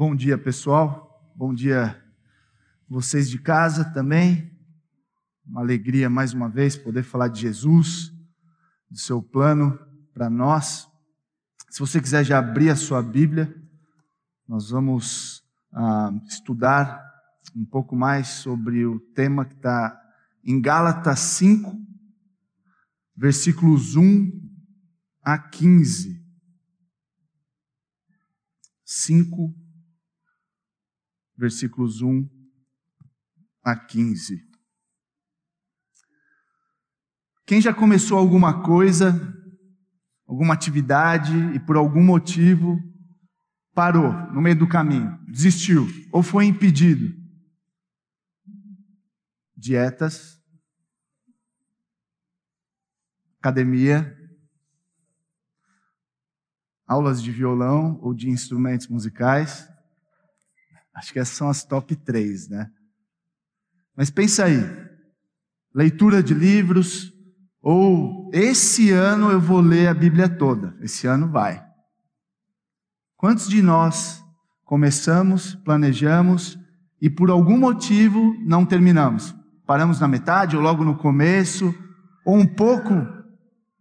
Bom dia, pessoal. Bom dia, vocês de casa também. Uma alegria mais uma vez poder falar de Jesus, do seu plano para nós. Se você quiser já abrir a sua Bíblia, nós vamos ah, estudar um pouco mais sobre o tema que está em Gálatas 5, versículos 1 a 15. 5, versículos 1 a 15. Quem já começou alguma coisa, alguma atividade e por algum motivo parou no meio do caminho, desistiu ou foi impedido? Dietas, academia, aulas de violão ou de instrumentos musicais. Acho que essas são as top três, né? Mas pensa aí, leitura de livros, ou esse ano eu vou ler a Bíblia toda. Esse ano vai. Quantos de nós começamos, planejamos e por algum motivo não terminamos? Paramos na metade ou logo no começo, ou um pouco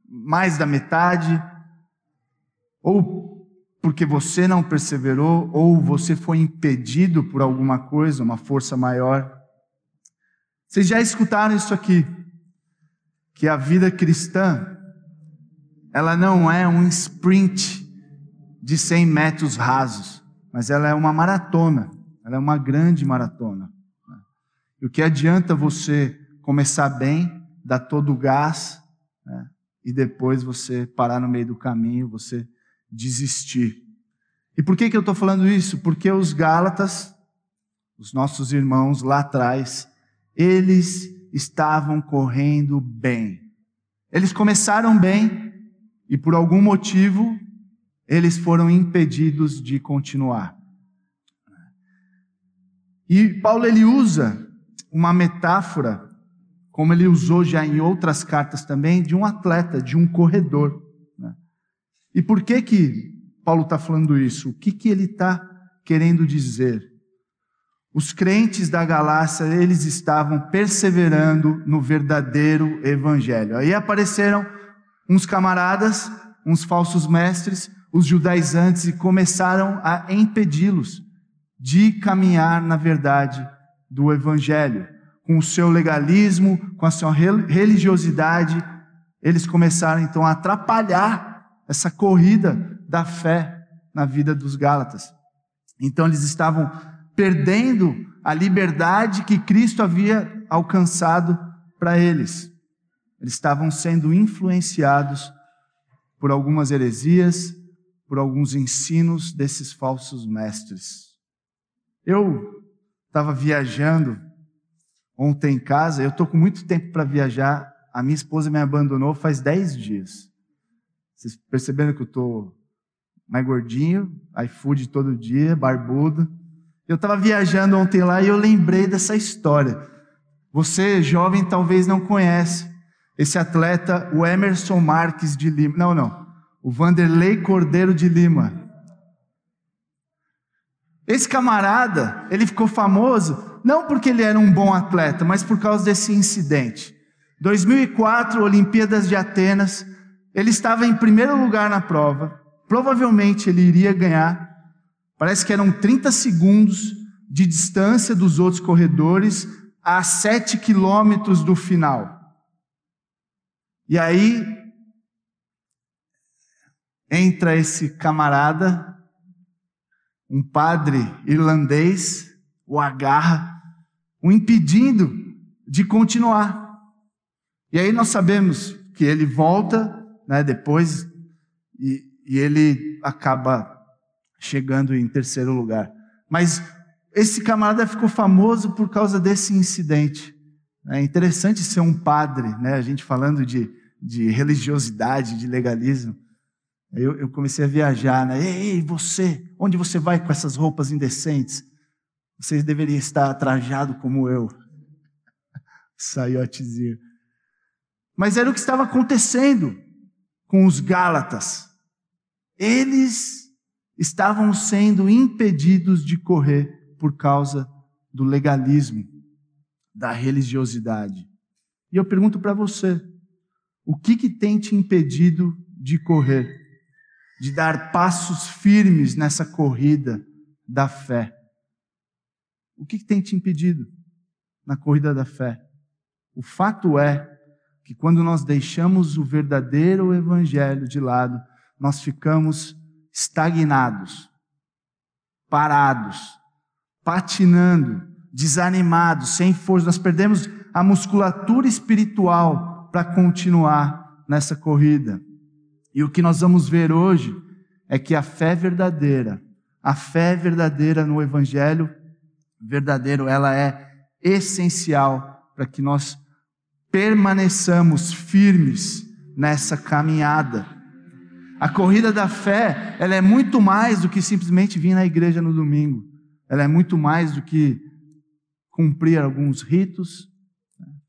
mais da metade, ou porque você não perseverou, ou você foi impedido por alguma coisa, uma força maior. Vocês já escutaram isso aqui? Que a vida cristã, ela não é um sprint de 100 metros rasos, mas ela é uma maratona, ela é uma grande maratona. E o que adianta você começar bem, dar todo o gás, né, e depois você parar no meio do caminho, você desistir. E por que, que eu estou falando isso? Porque os Gálatas, os nossos irmãos lá atrás, eles estavam correndo bem. Eles começaram bem e por algum motivo eles foram impedidos de continuar. E Paulo ele usa uma metáfora, como ele usou já em outras cartas também, de um atleta, de um corredor. E por que que Paulo está falando isso? O que que ele está querendo dizer? Os crentes da Galácia, eles estavam perseverando no verdadeiro evangelho. Aí apareceram uns camaradas, uns falsos mestres, os judaizantes, e começaram a impedi-los de caminhar na verdade do evangelho. Com o seu legalismo, com a sua religiosidade, eles começaram então a atrapalhar essa corrida da fé na vida dos Gálatas. Então eles estavam perdendo a liberdade que Cristo havia alcançado para eles. Eles estavam sendo influenciados por algumas heresias, por alguns ensinos desses falsos mestres. Eu estava viajando ontem em casa, eu estou com muito tempo para viajar, a minha esposa me abandonou faz dez dias. Vocês perceberam que eu estou mais gordinho, iFood todo dia, barbudo. Eu estava viajando ontem lá e eu lembrei dessa história. Você, jovem, talvez não conhece esse atleta, o Emerson Marques de Lima. Não, não. O Vanderlei Cordeiro de Lima. Esse camarada, ele ficou famoso não porque ele era um bom atleta, mas por causa desse incidente. 2004, Olimpíadas de Atenas, ele estava em primeiro lugar na prova, provavelmente ele iria ganhar. Parece que eram 30 segundos de distância dos outros corredores a 7 quilômetros do final. E aí entra esse camarada, um padre irlandês, o agarra, o impedindo de continuar. E aí nós sabemos que ele volta né, depois, e, e ele acaba chegando em terceiro lugar. Mas esse camarada ficou famoso por causa desse incidente. É interessante ser um padre, né? a gente falando de, de religiosidade, de legalismo. Eu, eu, comecei a viajar, né? Ei, você, onde você vai com essas roupas indecentes? Você deveria estar trajado como eu. Saiotezinho. Mas era o que estava acontecendo com os Gálatas. Eles estavam sendo impedidos de correr por causa do legalismo, da religiosidade. E eu pergunto para você, o que, que tem te impedido de correr, de dar passos firmes nessa corrida da fé? O que, que tem te impedido na corrida da fé? O fato é que quando nós deixamos o verdadeiro evangelho de lado, nós ficamos estagnados, parados, patinando, desanimados, sem força. Nós perdemos a musculatura espiritual para continuar nessa corrida. E o que nós vamos ver hoje é que a fé verdadeira, a fé verdadeira no evangelho verdadeiro, ela é essencial para que nós permaneçamos firmes nessa caminhada. A corrida da fé, ela é muito mais do que simplesmente vir na igreja no domingo. Ela é muito mais do que cumprir alguns ritos,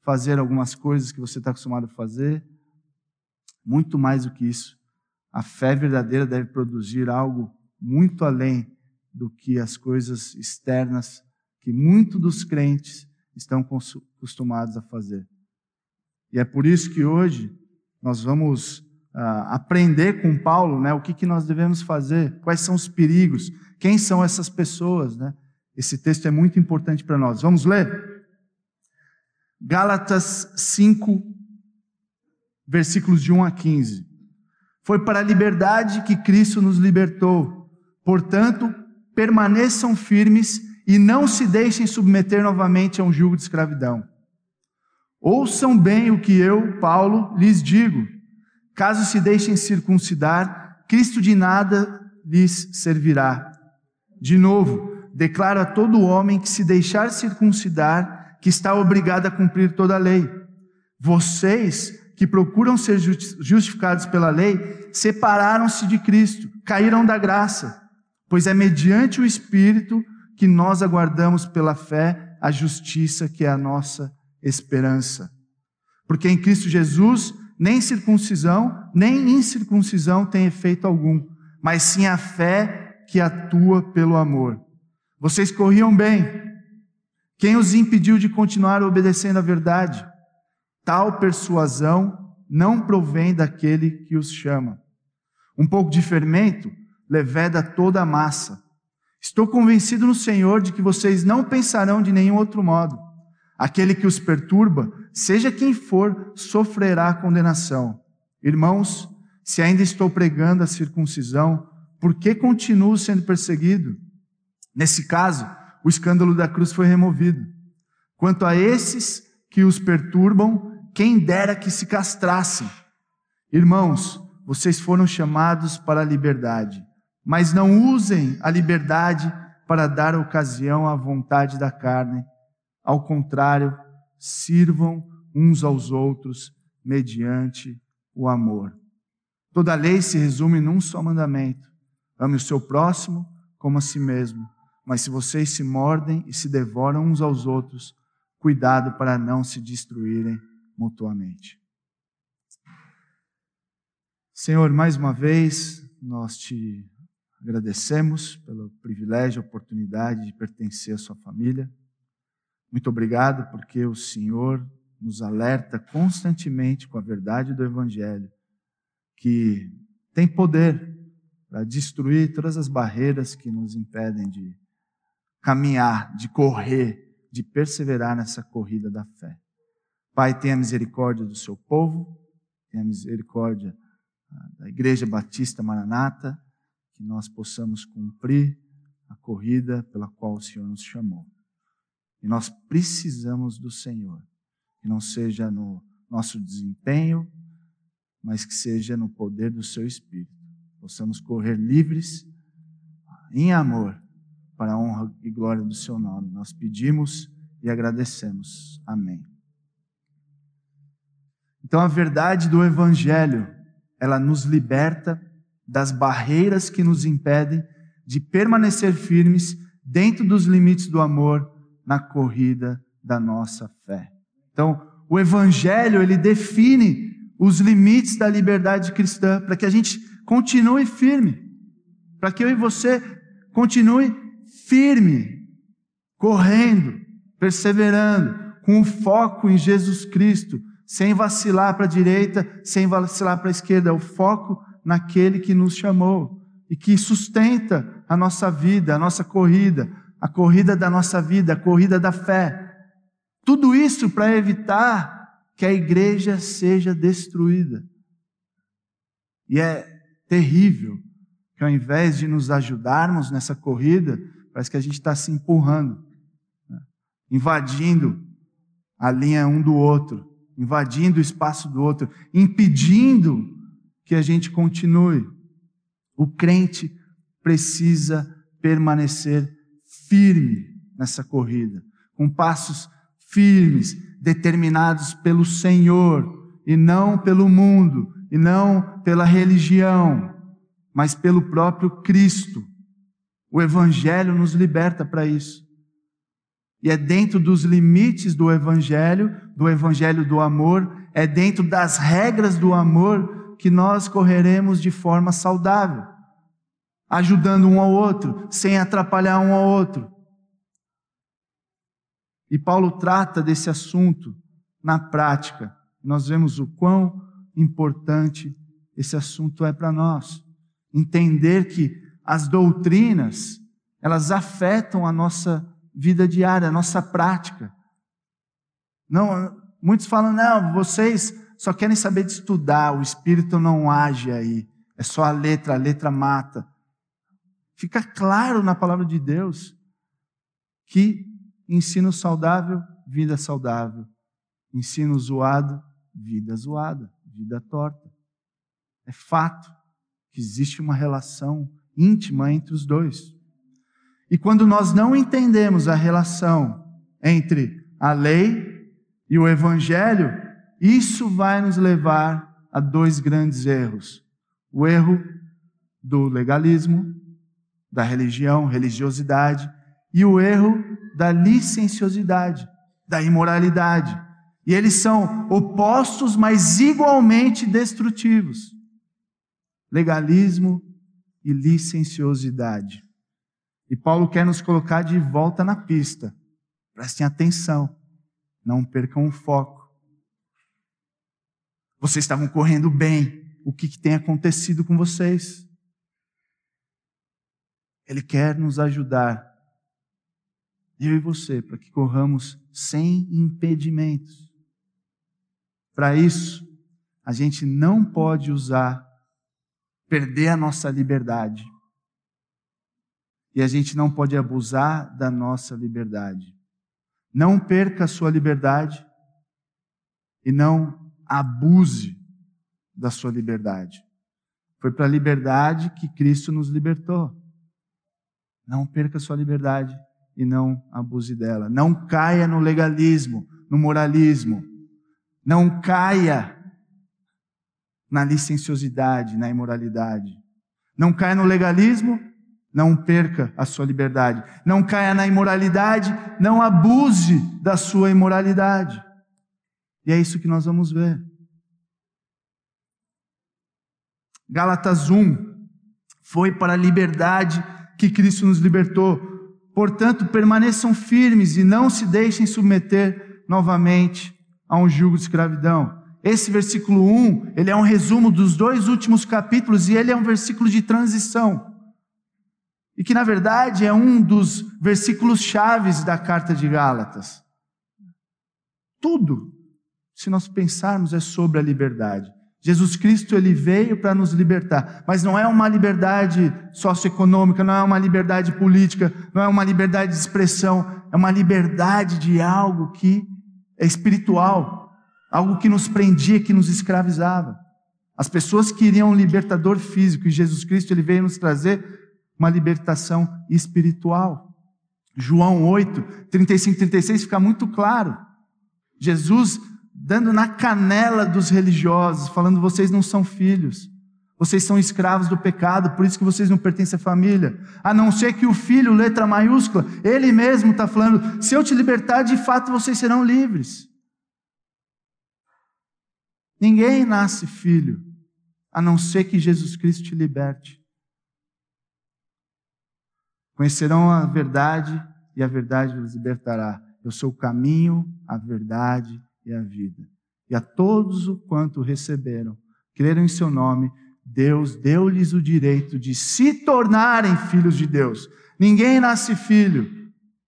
fazer algumas coisas que você está acostumado a fazer. Muito mais do que isso. A fé verdadeira deve produzir algo muito além do que as coisas externas que muitos dos crentes estão acostumados a fazer. E é por isso que hoje nós vamos uh, aprender com Paulo né, o que, que nós devemos fazer, quais são os perigos, quem são essas pessoas. Né? Esse texto é muito importante para nós. Vamos ler? Gálatas 5, versículos de 1 a 15. Foi para a liberdade que Cristo nos libertou. Portanto, permaneçam firmes e não se deixem submeter novamente a um jugo de escravidão. Ouçam bem o que eu, Paulo, lhes digo. Caso se deixem circuncidar, Cristo de nada lhes servirá. De novo, declaro a todo homem que se deixar circuncidar, que está obrigado a cumprir toda a lei. Vocês que procuram ser justificados pela lei, separaram-se de Cristo, caíram da graça, pois é mediante o Espírito que nós aguardamos pela fé a justiça que é a nossa esperança. Porque em Cristo Jesus, nem circuncisão, nem incircuncisão tem efeito algum, mas sim a fé que atua pelo amor. Vocês corriam bem. Quem os impediu de continuar obedecendo à verdade? Tal persuasão não provém daquele que os chama. Um pouco de fermento leveda toda a massa. Estou convencido no Senhor de que vocês não pensarão de nenhum outro modo. Aquele que os perturba, seja quem for, sofrerá condenação. Irmãos, se ainda estou pregando a circuncisão, por que continuo sendo perseguido? Nesse caso, o escândalo da cruz foi removido. Quanto a esses que os perturbam, quem dera que se castrassem. Irmãos, vocês foram chamados para a liberdade. Mas não usem a liberdade para dar ocasião à vontade da carne. Ao contrário, sirvam uns aos outros mediante o amor. Toda lei se resume num só mandamento: ame o seu próximo como a si mesmo. Mas se vocês se mordem e se devoram uns aos outros, cuidado para não se destruírem mutuamente. Senhor, mais uma vez nós te Agradecemos pelo privilégio, a oportunidade de pertencer à sua família. Muito obrigado porque o Senhor nos alerta constantemente com a verdade do Evangelho, que tem poder para destruir todas as barreiras que nos impedem de caminhar, de correr, de perseverar nessa corrida da fé. Pai, tenha misericórdia do seu povo, tenha misericórdia ah, da Igreja Batista Maranata que nós possamos cumprir a corrida pela qual o Senhor nos chamou. E nós precisamos do Senhor, que não seja no nosso desempenho, mas que seja no poder do seu Espírito. Possamos correr livres, em amor, para a honra e glória do seu nome. Nós pedimos e agradecemos. Amém. Então a verdade do Evangelho, ela nos liberta das barreiras que nos impedem de permanecer firmes dentro dos limites do amor na corrida da nossa fé. Então, o evangelho, ele define os limites da liberdade cristã para que a gente continue firme. para que eu e você continue firme, correndo, perseverando, com o foco em Jesus Cristo, sem vacilar para a direita, sem vacilar para a esquerda, é o foco naquele que nos chamou e que sustenta a nossa vida, a nossa corrida, a corrida da nossa vida, a corrida da fé. Tudo isso para evitar que a igreja seja destruída. E é terrível que ao invés de nos ajudarmos nessa corrida, parece que a gente está se empurrando, né? invadindo a linha um do outro, invadindo o espaço do outro, impedindo que a gente continue. O crente precisa permanecer firme nessa corrida, com passos firmes, determinados pelo Senhor e não pelo mundo, e não pela religião, mas pelo próprio Cristo. O Evangelho nos liberta para isso. E é dentro dos limites do Evangelho, do Evangelho do amor, é dentro das regras do amor que nós correremos de forma saudável, ajudando um ao outro, sem atrapalhar um ao outro. E Paulo trata desse assunto na prática. Nós vemos o quão importante esse assunto é para nós. Entender que as doutrinas, elas afetam a nossa vida diária, a nossa prática. Não, muitos falam, não, vocês só querem saber de estudar, o espírito não age aí. É só a letra, a letra mata. Fica claro na palavra de Deus que Ensino saudável, vida saudável. Ensino zoado, vida zoada, vida torta. É fato que existe uma relação íntima entre os dois. E quando nós não entendemos a relação entre a lei e o evangelho, isso vai nos levar a dois grandes erros: o erro do legalismo, da religião, religiosidade, e o erro da licenciosidade, da imoralidade. E eles são opostos, mas igualmente destrutivos. Legalismo e licenciosidade. E Paulo quer nos colocar de volta na pista. Prestem atenção, não percam o foco. Vocês estavam correndo bem. O que, que tem acontecido com vocês? Ele quer nos ajudar eu e você, para que corramos sem impedimentos. Para isso, a gente não pode usar, perder a nossa liberdade. E a gente não pode abusar da nossa liberdade. Não perca a sua liberdade e não abuse da sua liberdade. Foi para a liberdade que Cristo nos libertou. Não perca sua liberdade e não abuse dela. Não caia no legalismo, no moralismo. Não caia na licenciosidade, na imoralidade. Não caia no legalismo, não perca a sua liberdade. Não caia na imoralidade, não abuse da sua imoralidade. E é isso que nós vamos ver. Gálatas 1 foi para a liberdade que Cristo nos libertou. Portanto, permaneçam firmes e não se deixem submeter novamente a um jugo de escravidão. Esse versículo 1, ele é um resumo dos dois últimos capítulos e ele é um versículo de transição. E que, na verdade, é um dos versículos chaves da carta de Gálatas. Tudo, se nós pensarmos, é sobre a liberdade. Jesus Cristo ele veio para nos libertar, mas não é uma liberdade socioeconômica, não é uma liberdade política, não é uma liberdade de expressão, é uma liberdade de algo que é espiritual, algo que nos prendia, que nos escravizava. As pessoas queriam um libertador físico e Jesus Cristo ele veio nos trazer uma libertação espiritual. João 8, 35 e 36 fica muito claro. Jesus dando na canela dos religiosos, falando: vocês não são filhos, vocês são escravos do pecado, por isso que vocês não pertencem à família. A não ser que o filho, letra maiúscula, ele mesmo está falando: se eu te libertar, de fato vocês serão livres. Ninguém nasce filho, a não ser que Jesus Cristo te liberte. Conhecerão a verdade e a verdade os libertará. Eu sou o caminho, a verdade e a vida. E a todos o quanto receberam, creram em seu nome, Deus deu-lhes o direito de se tornarem filhos de Deus. Ninguém nasce filho,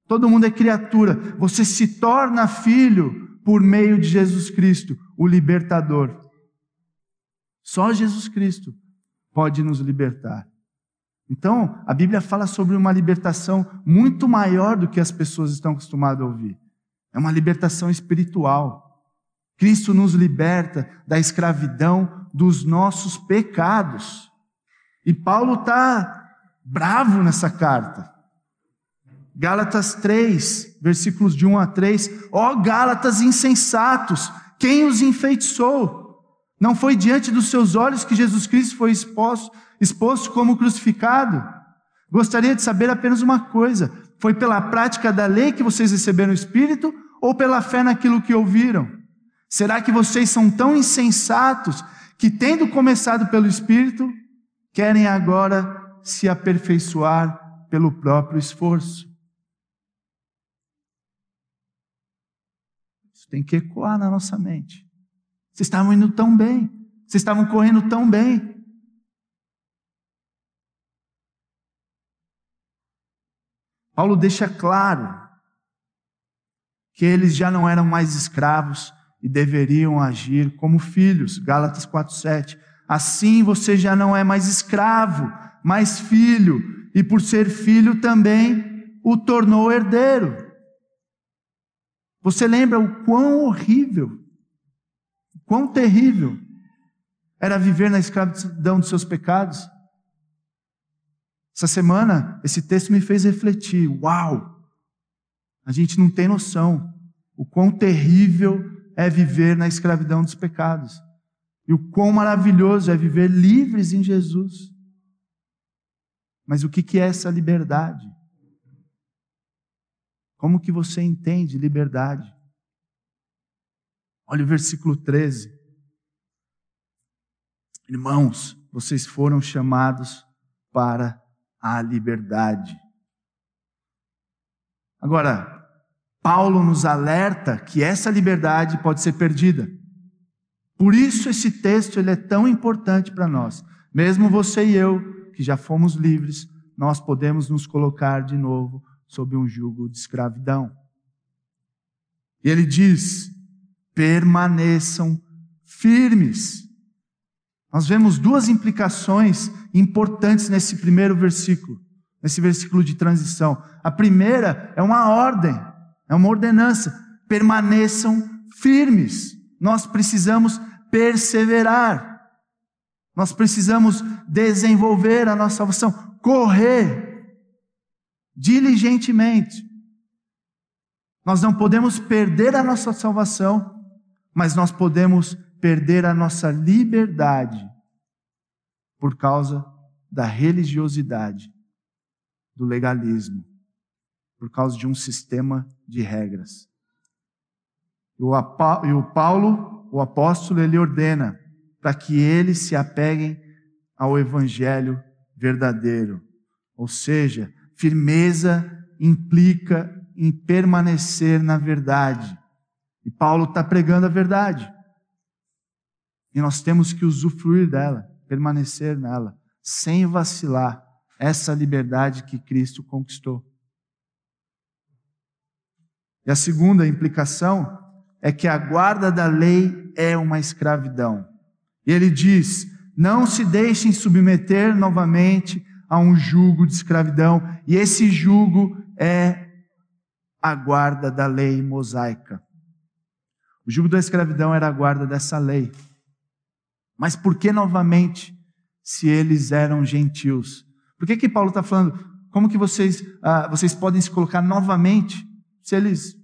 todo mundo é criatura. Você se torna filho por meio de Jesus Cristo, o libertador. Só Jesus Cristo pode nos libertar. Então, a Bíblia fala sobre uma libertação muito maior do que as pessoas estão acostumadas a ouvir. É uma libertação espiritual. Cristo nos liberta da escravidão dos nossos pecados. E Paulo está bravo nessa carta. Gálatas 3, versículos de 1 a 3. Ó oh, Gálatas insensatos, quem os enfeitiçou? Não foi diante dos seus olhos que Jesus Cristo foi exposto, exposto como crucificado? Gostaria de saber apenas uma coisa: foi pela prática da lei que vocês receberam o Espírito ou pela fé naquilo que ouviram? Será que vocês são tão insensatos que, tendo começado pelo Espírito, querem agora se aperfeiçoar pelo próprio esforço? Isso tem que ecoar na nossa mente. Vocês estavam indo tão bem, vocês estavam correndo tão bem. Paulo deixa claro que eles já não eram mais escravos e deveriam agir como filhos. Gálatas 4:7. Assim você já não é mais escravo, mas filho, e por ser filho também o tornou herdeiro. Você lembra o quão horrível Quão terrível era viver na escravidão dos seus pecados. Essa semana, esse texto me fez refletir: uau! A gente não tem noção o quão terrível é viver na escravidão dos pecados. E o quão maravilhoso é viver livres em Jesus. Mas o que é essa liberdade? Como que você entende liberdade? Olha o versículo 13. Irmãos, vocês foram chamados para a liberdade. Agora, Paulo nos alerta que essa liberdade pode ser perdida. Por isso esse texto ele é tão importante para nós. Mesmo você e eu, que já fomos livres, nós podemos nos colocar de novo sob um jugo de escravidão. E ele diz: permaneçam firmes. Nós vemos duas implicações importantes nesse primeiro versículo, nesse versículo de transição. A primeira é uma ordem, é uma ordenança: permaneçam firmes. Nós precisamos perseverar. Nós precisamos desenvolver a nossa salvação, correr diligentemente. Nós não podemos perder a nossa salvação mas nós podemos perder a nossa liberdade por causa da religiosidade, do legalismo, por causa de um sistema de regras. E o Paulo, o apóstolo, ele ordena para que eles se apeguem ao evangelho verdadeiro. Ou seja, firmeza implica em permanecer na verdade. E Paulo está pregando a verdade. E nós temos que usufruir dela, permanecer nela, sem vacilar, essa liberdade que Cristo conquistou. E a segunda implicação é que a guarda da lei é uma escravidão. E ele diz: não se deixem submeter novamente a um jugo de escravidão, e esse jugo é a guarda da lei mosaica. O jugo da escravidão era a guarda dessa lei. Mas por que novamente, se eles eram gentios? Por que, que Paulo está falando? Como que vocês, ah, vocês podem se colocar novamente se eles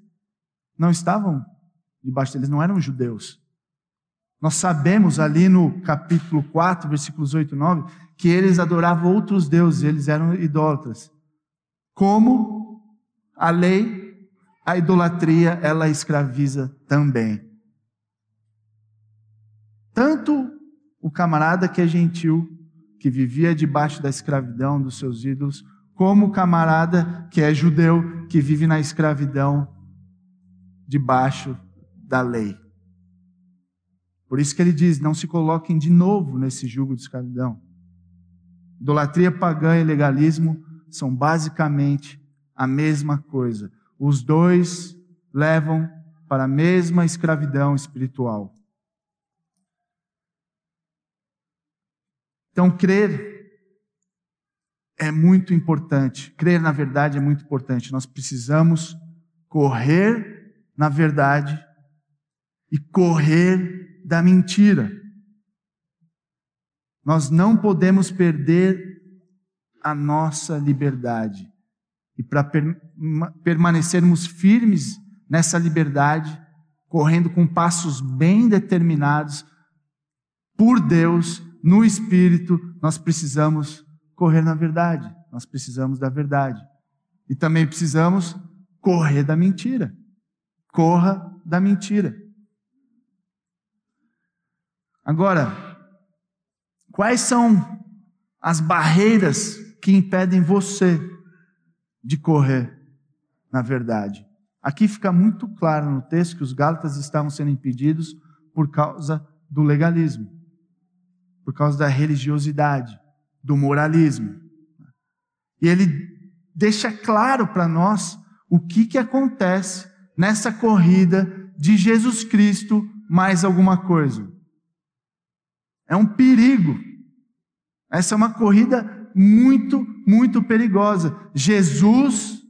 não estavam debaixo deles, não eram judeus? Nós sabemos ali no capítulo 4, versículos 8 e 9, que eles adoravam outros deuses, eles eram idólatras. Como a lei a idolatria ela escraviza também. Tanto o camarada que é gentil, que vivia debaixo da escravidão dos seus ídolos, como o camarada que é judeu, que vive na escravidão debaixo da lei. Por isso que ele diz: não se coloquem de novo nesse jugo de escravidão. Idolatria pagã e legalismo são basicamente a mesma coisa. Os dois levam para a mesma escravidão espiritual. Então, crer é muito importante. Crer na verdade é muito importante. Nós precisamos correr na verdade e correr da mentira. Nós não podemos perder a nossa liberdade. E para per permanecermos firmes nessa liberdade, correndo com passos bem determinados por Deus, no Espírito, nós precisamos correr na verdade. Nós precisamos da verdade. E também precisamos correr da mentira. Corra da mentira. Agora, quais são as barreiras que impedem você de correr na verdade? Aqui fica muito claro no texto que os Gálatas estavam sendo impedidos por causa do legalismo, por causa da religiosidade do moralismo. E ele deixa claro para nós o que, que acontece nessa corrida de Jesus Cristo mais alguma coisa. É um perigo. Essa é uma corrida muito, muito perigosa. Jesus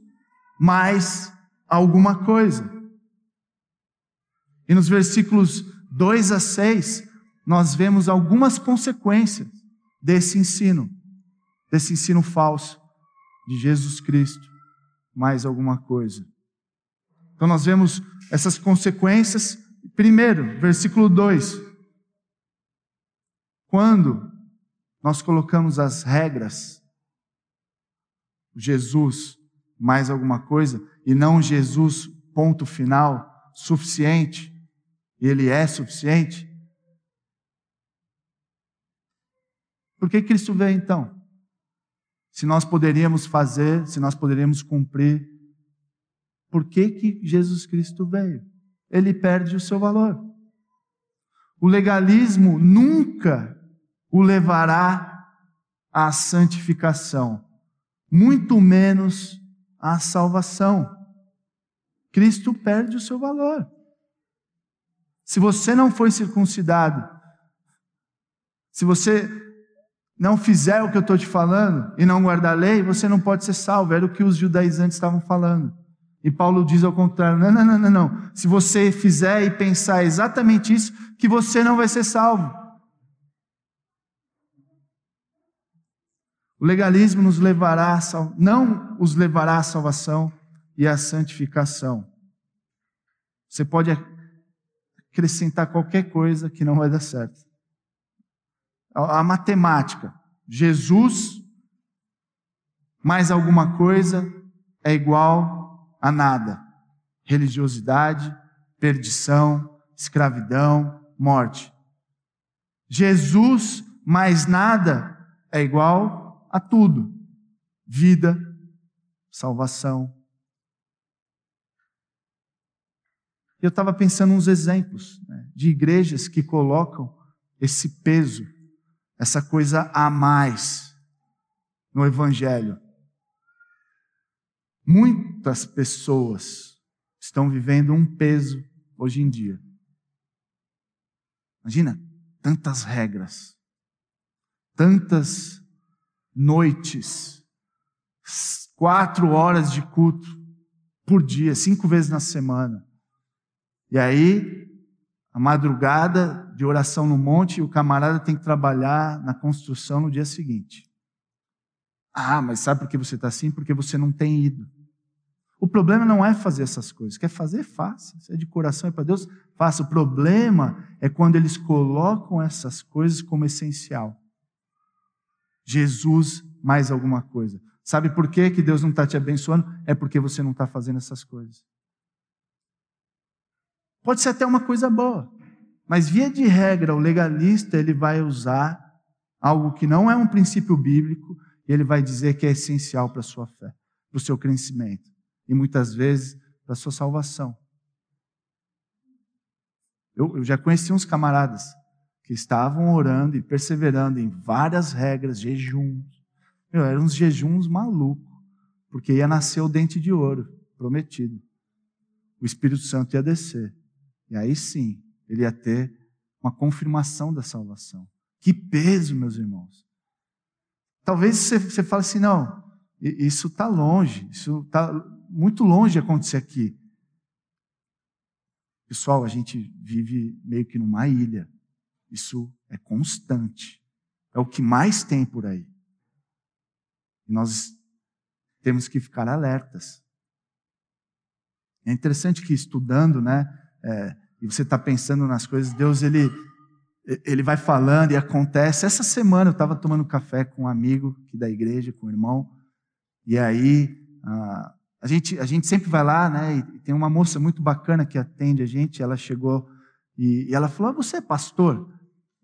mais alguma coisa. E nos versículos 2 a 6, nós vemos algumas consequências desse ensino, desse ensino falso de Jesus Cristo, mais alguma coisa. Então nós vemos essas consequências. Primeiro, versículo 2. Quando nós colocamos as regras, Jesus mais alguma coisa, e não Jesus, ponto final, suficiente, ele é suficiente, Por que Cristo veio então? Se nós poderíamos fazer, se nós poderíamos cumprir, por que, que Jesus Cristo veio? Ele perde o seu valor. O legalismo nunca o levará à santificação, muito menos à salvação. Cristo perde o seu valor. Se você não foi circuncidado, se você não fizer o que eu estou te falando e não guardar a lei, você não pode ser salvo. Era o que os judaizantes estavam falando. E Paulo diz ao contrário: não, não, não, não, não. Se você fizer e pensar exatamente isso, que você não vai ser salvo. O legalismo nos levará a não os levará à salvação e à santificação. Você pode acrescentar qualquer coisa que não vai dar certo a matemática. Jesus mais alguma coisa é igual a nada. Religiosidade, perdição, escravidão, morte. Jesus mais nada é igual a tudo. Vida, salvação. Eu estava pensando uns exemplos né, de igrejas que colocam esse peso essa coisa a mais no Evangelho. Muitas pessoas estão vivendo um peso hoje em dia. Imagina tantas regras, tantas noites, quatro horas de culto por dia, cinco vezes na semana. E aí, a madrugada de oração no monte o camarada tem que trabalhar na construção no dia seguinte. Ah, mas sabe por que você está assim? Porque você não tem ido. O problema não é fazer essas coisas. Quer fazer? Faça. Se é de coração, é para Deus, faça. O problema é quando eles colocam essas coisas como essencial. Jesus mais alguma coisa. Sabe por que, que Deus não está te abençoando? É porque você não está fazendo essas coisas. Pode ser até uma coisa boa. Mas via de regra, o legalista ele vai usar algo que não é um princípio bíblico E ele vai dizer que é essencial para a sua fé, para o seu crescimento e muitas vezes para a sua salvação. Eu, eu já conheci uns camaradas que estavam orando e perseverando em várias regras, jejuns. Meu, eram uns jejuns malucos, porque ia nascer o dente de ouro prometido. O Espírito Santo ia descer. E aí sim, ele ia ter uma confirmação da salvação. Que peso, meus irmãos. Talvez você, você fale assim: não, isso está longe, isso está muito longe de acontecer aqui. Pessoal, a gente vive meio que numa ilha. Isso é constante. É o que mais tem por aí. Nós temos que ficar alertas. É interessante que estudando, né, é, e você está pensando nas coisas, Deus ele ele vai falando e acontece. Essa semana eu estava tomando café com um amigo aqui da igreja, com um irmão, e aí a, a, gente, a gente sempre vai lá, né? E tem uma moça muito bacana que atende a gente. Ela chegou e, e ela falou: ah, Você é pastor?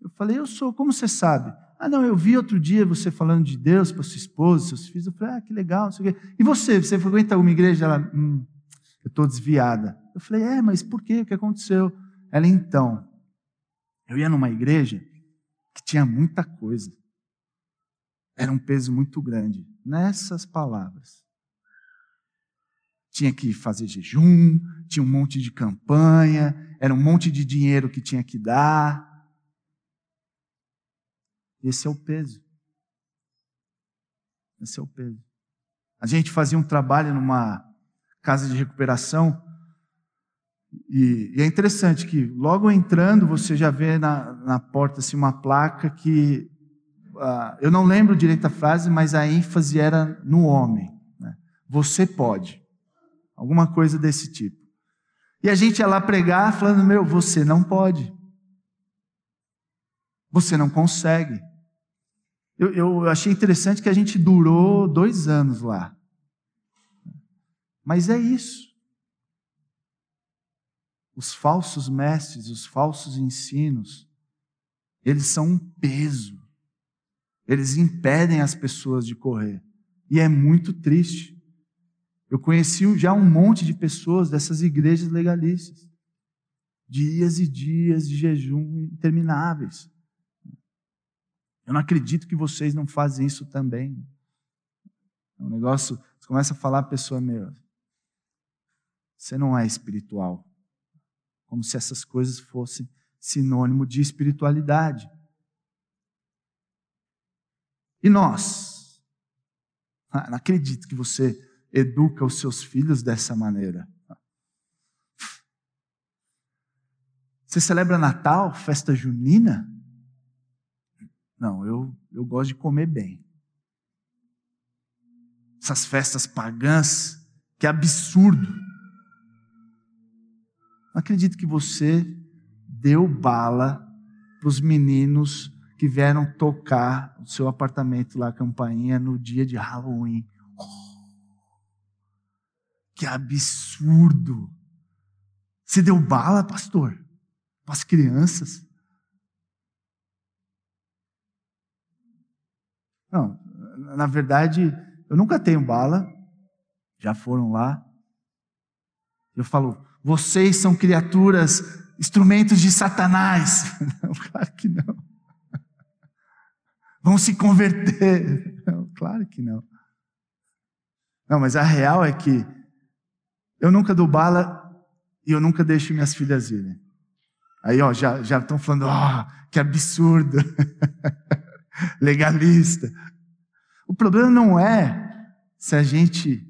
Eu falei: Eu sou. Como você sabe? Ah, não, eu vi outro dia você falando de Deus para sua esposa, seus filhos. Eu falei: Ah, que legal. E você? Você frequenta alguma igreja? Ela, hum, eu estou desviada. Eu falei: É, mas por quê? O que aconteceu? Ela, então, eu ia numa igreja que tinha muita coisa. Era um peso muito grande nessas palavras. Tinha que fazer jejum, tinha um monte de campanha, era um monte de dinheiro que tinha que dar. Esse é o peso. Esse é o peso. A gente fazia um trabalho numa casa de recuperação e, e, é interessante que logo entrando você já vê na, na porta assim, uma placa que uh, eu não lembro direito a frase, mas a ênfase era no homem. Né? Você pode. Alguma coisa desse tipo. E a gente ia lá pregar falando: Meu, você não pode. Você não consegue. Eu, eu achei interessante que a gente durou dois anos lá. Mas é isso os falsos mestres, os falsos ensinos, eles são um peso. Eles impedem as pessoas de correr. E é muito triste. Eu conheci já um monte de pessoas dessas igrejas legalistas. Dias e dias de jejum intermináveis. Eu não acredito que vocês não fazem isso também. É um negócio, você começa a falar a pessoa, meu, você não é espiritual como se essas coisas fossem sinônimo de espiritualidade. E nós? Ah, não acredito que você educa os seus filhos dessa maneira. Você celebra Natal, festa junina? Não, eu, eu gosto de comer bem. Essas festas pagãs, que absurdo. Não acredito que você deu bala para os meninos que vieram tocar o seu apartamento lá, a campainha, no dia de Halloween. Oh, que absurdo! Você deu bala, pastor? Para as crianças? Não, na verdade, eu nunca tenho bala. Já foram lá. Eu falo, vocês são criaturas, instrumentos de Satanás. Não, claro que não. Vão se converter. Não, claro que não. Não, mas a real é que eu nunca dou bala e eu nunca deixo minhas filhas irem. Aí, ó, já estão falando, ó, oh, que absurdo. Legalista. O problema não é se a gente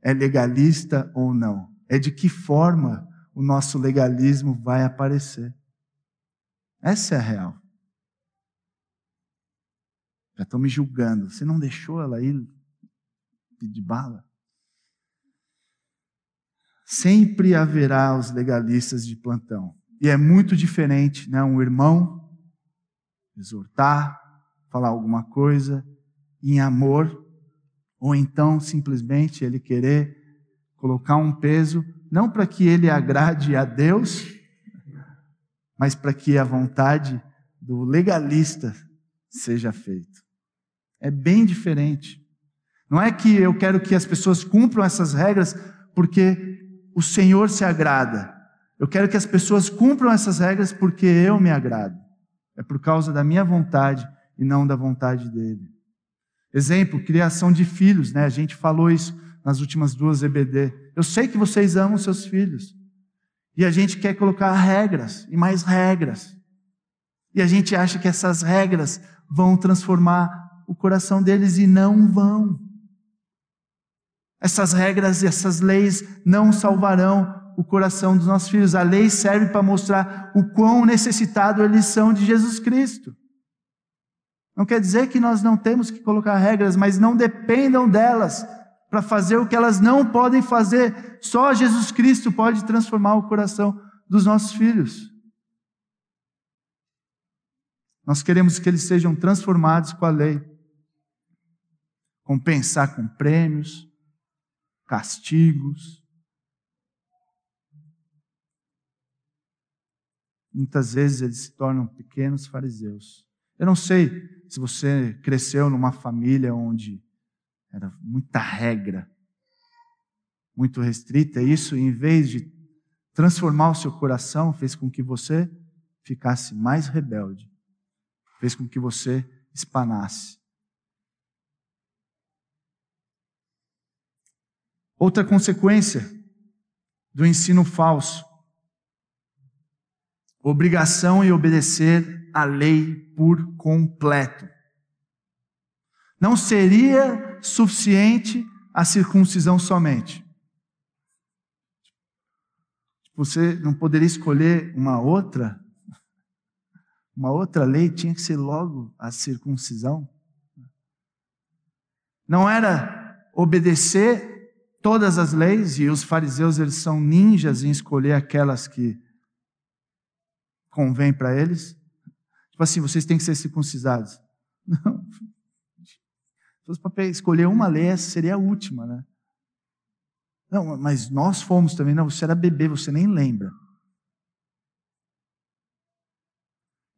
é legalista ou não é de que forma o nosso legalismo vai aparecer. Essa é a real. Já estão me julgando. Você não deixou ela ir de bala? Sempre haverá os legalistas de plantão. E é muito diferente, né? Um irmão exortar, falar alguma coisa em amor, ou então simplesmente ele querer colocar um peso, não para que ele agrade a Deus, mas para que a vontade do legalista seja feita. É bem diferente. Não é que eu quero que as pessoas cumpram essas regras porque o Senhor se agrada. Eu quero que as pessoas cumpram essas regras porque eu me agrado. É por causa da minha vontade e não da vontade dele. Exemplo, criação de filhos, né? A gente falou isso nas últimas duas EBD. Eu sei que vocês amam seus filhos. E a gente quer colocar regras e mais regras. E a gente acha que essas regras vão transformar o coração deles e não vão. Essas regras e essas leis não salvarão o coração dos nossos filhos. A lei serve para mostrar o quão necessitado eles são de Jesus Cristo. Não quer dizer que nós não temos que colocar regras, mas não dependam delas para fazer o que elas não podem fazer. Só Jesus Cristo pode transformar o coração dos nossos filhos. Nós queremos que eles sejam transformados com a lei. Compensar com prêmios, castigos, Muitas vezes eles se tornam pequenos fariseus. Eu não sei se você cresceu numa família onde era muita regra, muito restrita, e isso, em vez de transformar o seu coração, fez com que você ficasse mais rebelde, fez com que você espanasse. Outra consequência do ensino falso obrigação em obedecer a lei por completo. Não seria suficiente a circuncisão somente. Você não poderia escolher uma outra? Uma outra lei tinha que ser logo a circuncisão. Não era obedecer todas as leis, e os fariseus eles são ninjas em escolher aquelas que convém para eles. Tipo assim, vocês têm que ser circuncidados. Não. Se para escolher uma lei, essa seria a última, né? Não, mas nós fomos também. Não, você era bebê, você nem lembra.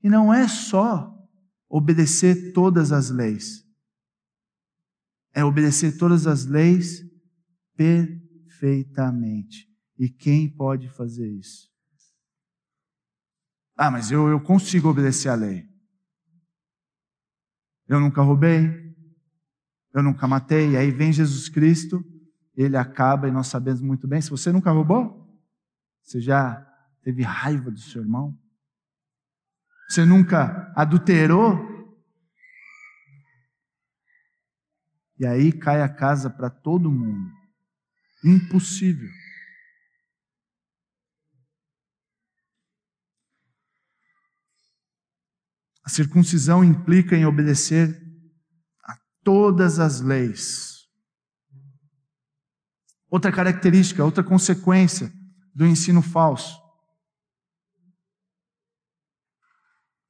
E não é só obedecer todas as leis. É obedecer todas as leis perfeitamente. E quem pode fazer isso? Ah, mas eu, eu consigo obedecer a lei. Eu nunca roubei, eu nunca matei. E aí vem Jesus Cristo, ele acaba, e nós sabemos muito bem. Se você nunca roubou, você já teve raiva do seu irmão? Você nunca adulterou? E aí cai a casa para todo mundo. Impossível. A circuncisão implica em obedecer a todas as leis. Outra característica, outra consequência do ensino falso: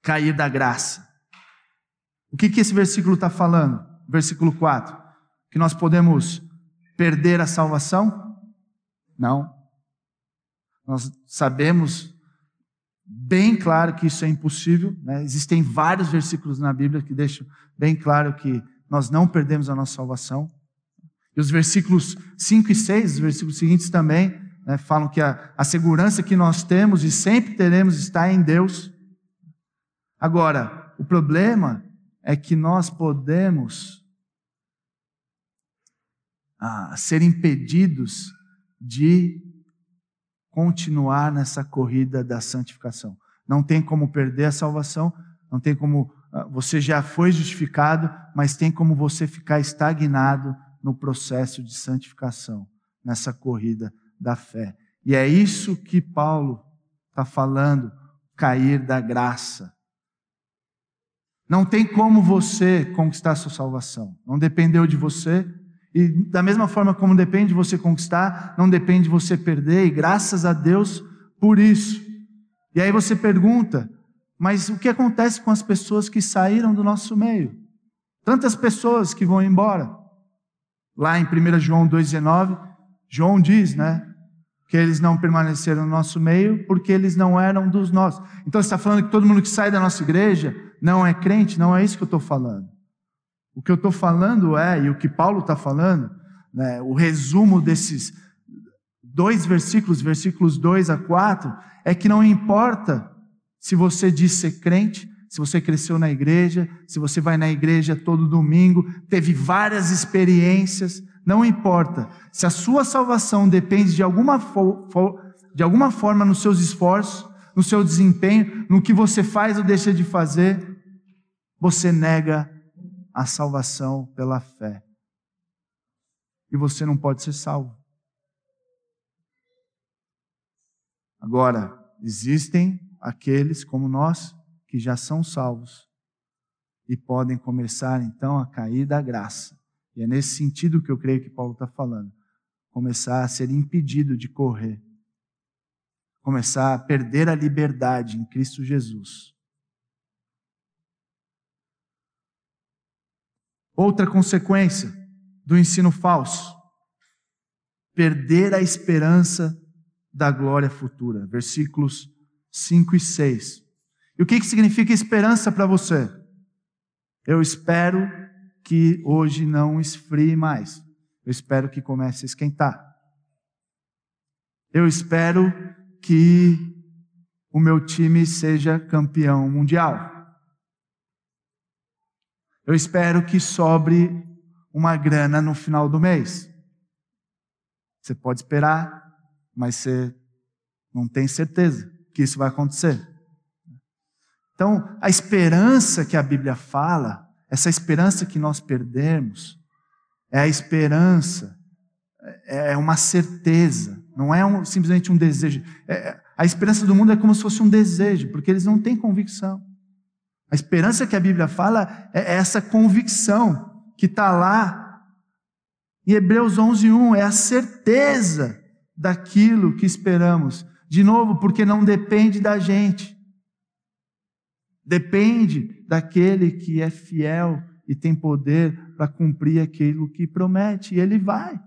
cair da graça. O que, que esse versículo está falando? Versículo 4: que nós podemos perder a salvação? Não. Nós sabemos bem claro que isso é impossível. Né? Existem vários versículos na Bíblia que deixam bem claro que nós não perdemos a nossa salvação. E os versículos 5 e 6, os versículos seguintes também, né, falam que a, a segurança que nós temos e sempre teremos está em Deus. Agora, o problema é que nós podemos ah, ser impedidos de continuar nessa corrida da santificação. Não tem como perder a salvação, não tem como ah, você já foi justificado, mas tem como você ficar estagnado no processo de santificação, nessa corrida da fé. E é isso que Paulo está falando, cair da graça. Não tem como você conquistar a sua salvação. Não dependeu de você, e da mesma forma como depende de você conquistar, não depende de você perder, e graças a Deus por isso. E aí você pergunta, mas o que acontece com as pessoas que saíram do nosso meio? Tantas pessoas que vão embora. Lá em 1 João 2,19, João diz, né? Que eles não permaneceram no nosso meio porque eles não eram dos nossos. Então você está falando que todo mundo que sai da nossa igreja não é crente? Não é isso que eu estou falando. O que eu estou falando é, e o que Paulo está falando, né, o resumo desses dois versículos, versículos 2 a 4, é que não importa se você diz ser crente, se você cresceu na igreja, se você vai na igreja todo domingo, teve várias experiências, não importa. Se a sua salvação depende de alguma, de alguma forma nos seus esforços, no seu desempenho, no que você faz ou deixa de fazer, você nega a salvação pela fé. E você não pode ser salvo. Agora, existem aqueles como nós que já são salvos e podem começar então a cair da graça. E é nesse sentido que eu creio que Paulo está falando. Começar a ser impedido de correr. Começar a perder a liberdade em Cristo Jesus. Outra consequência do ensino falso: perder a esperança da glória futura. Versículos 5 e 6. E o que, que significa esperança para você? Eu espero que hoje não esfrie mais. Eu espero que comece a esquentar. Eu espero que o meu time seja campeão mundial. Eu espero que sobre uma grana no final do mês. Você pode esperar, mas você não tem certeza que isso vai acontecer. Então, a esperança que a Bíblia fala, essa esperança que nós perdemos, é a esperança, é uma certeza, não é um, simplesmente um desejo. É, a esperança do mundo é como se fosse um desejo, porque eles não têm convicção. A esperança que a Bíblia fala é essa convicção que está lá em Hebreus 11:1, é a certeza daquilo que esperamos. De novo, porque não depende da gente. Depende daquele que é fiel e tem poder para cumprir aquilo que promete, e ele vai.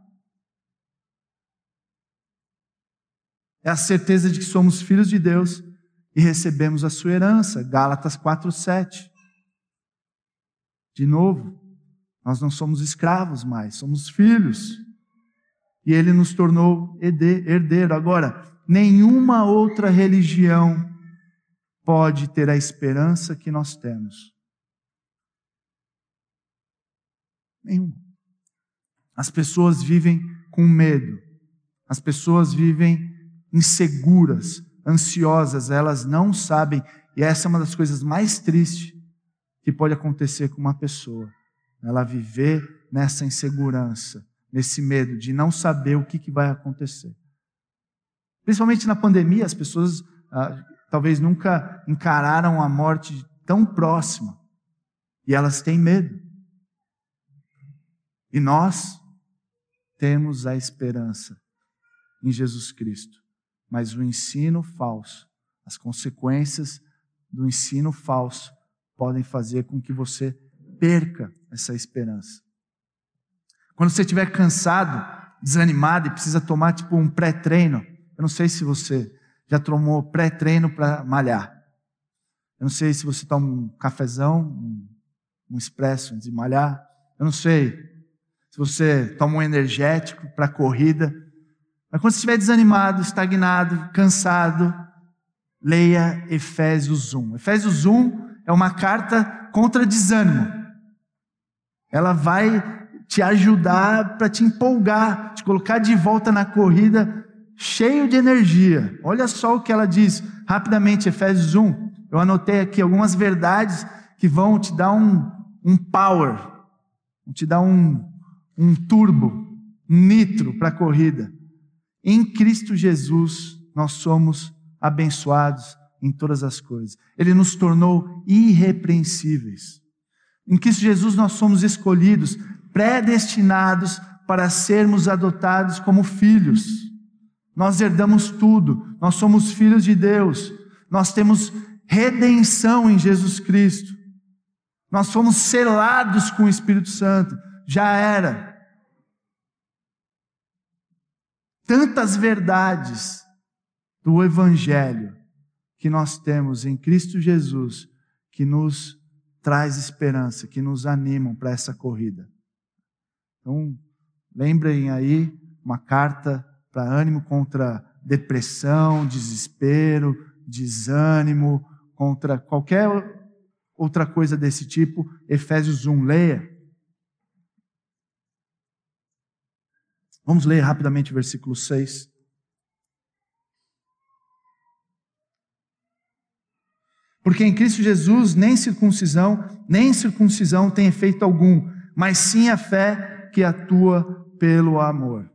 É a certeza de que somos filhos de Deus e recebemos a sua herança. Gálatas 4:7. De novo, nós não somos escravos mais, somos filhos e ele nos tornou herdeiro. Agora, nenhuma outra religião pode ter a esperança que nós temos. Nenhuma. As pessoas vivem com medo, as pessoas vivem inseguras, ansiosas, elas não sabem, e essa é uma das coisas mais tristes que pode acontecer com uma pessoa, ela viver nessa insegurança, nesse medo de não saber o que, que vai acontecer. Principalmente na pandemia, as pessoas ah, talvez nunca encararam a morte tão próxima e elas têm medo. E nós temos a esperança em Jesus Cristo, mas o ensino falso, as consequências do ensino falso podem fazer com que você perca essa esperança. Quando você estiver cansado, desanimado e precisa tomar tipo um pré-treino, eu não sei se você já tomou pré-treino para malhar. Eu não sei se você toma um cafezão, um, um expresso antes de malhar. Eu não sei se você toma um energético para corrida. Mas quando você estiver desanimado, estagnado, cansado, leia Efésios 1. Efésios 1 é uma carta contra desânimo. Ela vai te ajudar para te empolgar, te colocar de volta na corrida, cheio de energia. Olha só o que ela diz rapidamente, Efésios 1. Eu anotei aqui algumas verdades que vão te dar um, um power, vão te dar um, um turbo, um nitro para a corrida. Em Cristo Jesus, nós somos abençoados em todas as coisas. Ele nos tornou irrepreensíveis. Em Cristo Jesus, nós somos escolhidos predestinados para sermos adotados como filhos. Nós herdamos tudo, nós somos filhos de Deus, nós temos redenção em Jesus Cristo, nós fomos selados com o Espírito Santo, já era. Tantas verdades do Evangelho que nós temos em Cristo Jesus que nos traz esperança, que nos animam para essa corrida. Então, lembrem aí uma carta para ânimo contra depressão, desespero, desânimo, contra qualquer outra coisa desse tipo. Efésios 1, leia. Vamos ler rapidamente o versículo 6. Porque em Cristo Jesus nem circuncisão, nem circuncisão tem efeito algum, mas sim a fé que atua pelo amor.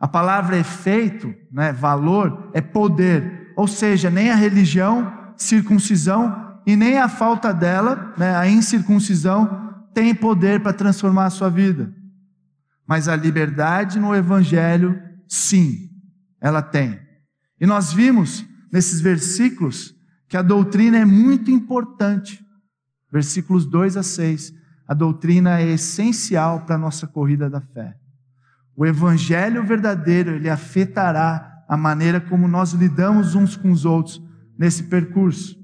A palavra efeito, né, valor, é poder, ou seja, nem a religião, circuncisão e nem a falta dela, né, a incircuncisão, tem poder para transformar a sua vida. Mas a liberdade no Evangelho, sim, ela tem. E nós vimos nesses versículos que a doutrina é muito importante. Versículos 2 a 6. A doutrina é essencial para a nossa corrida da fé. O evangelho verdadeiro, ele afetará a maneira como nós lidamos uns com os outros nesse percurso.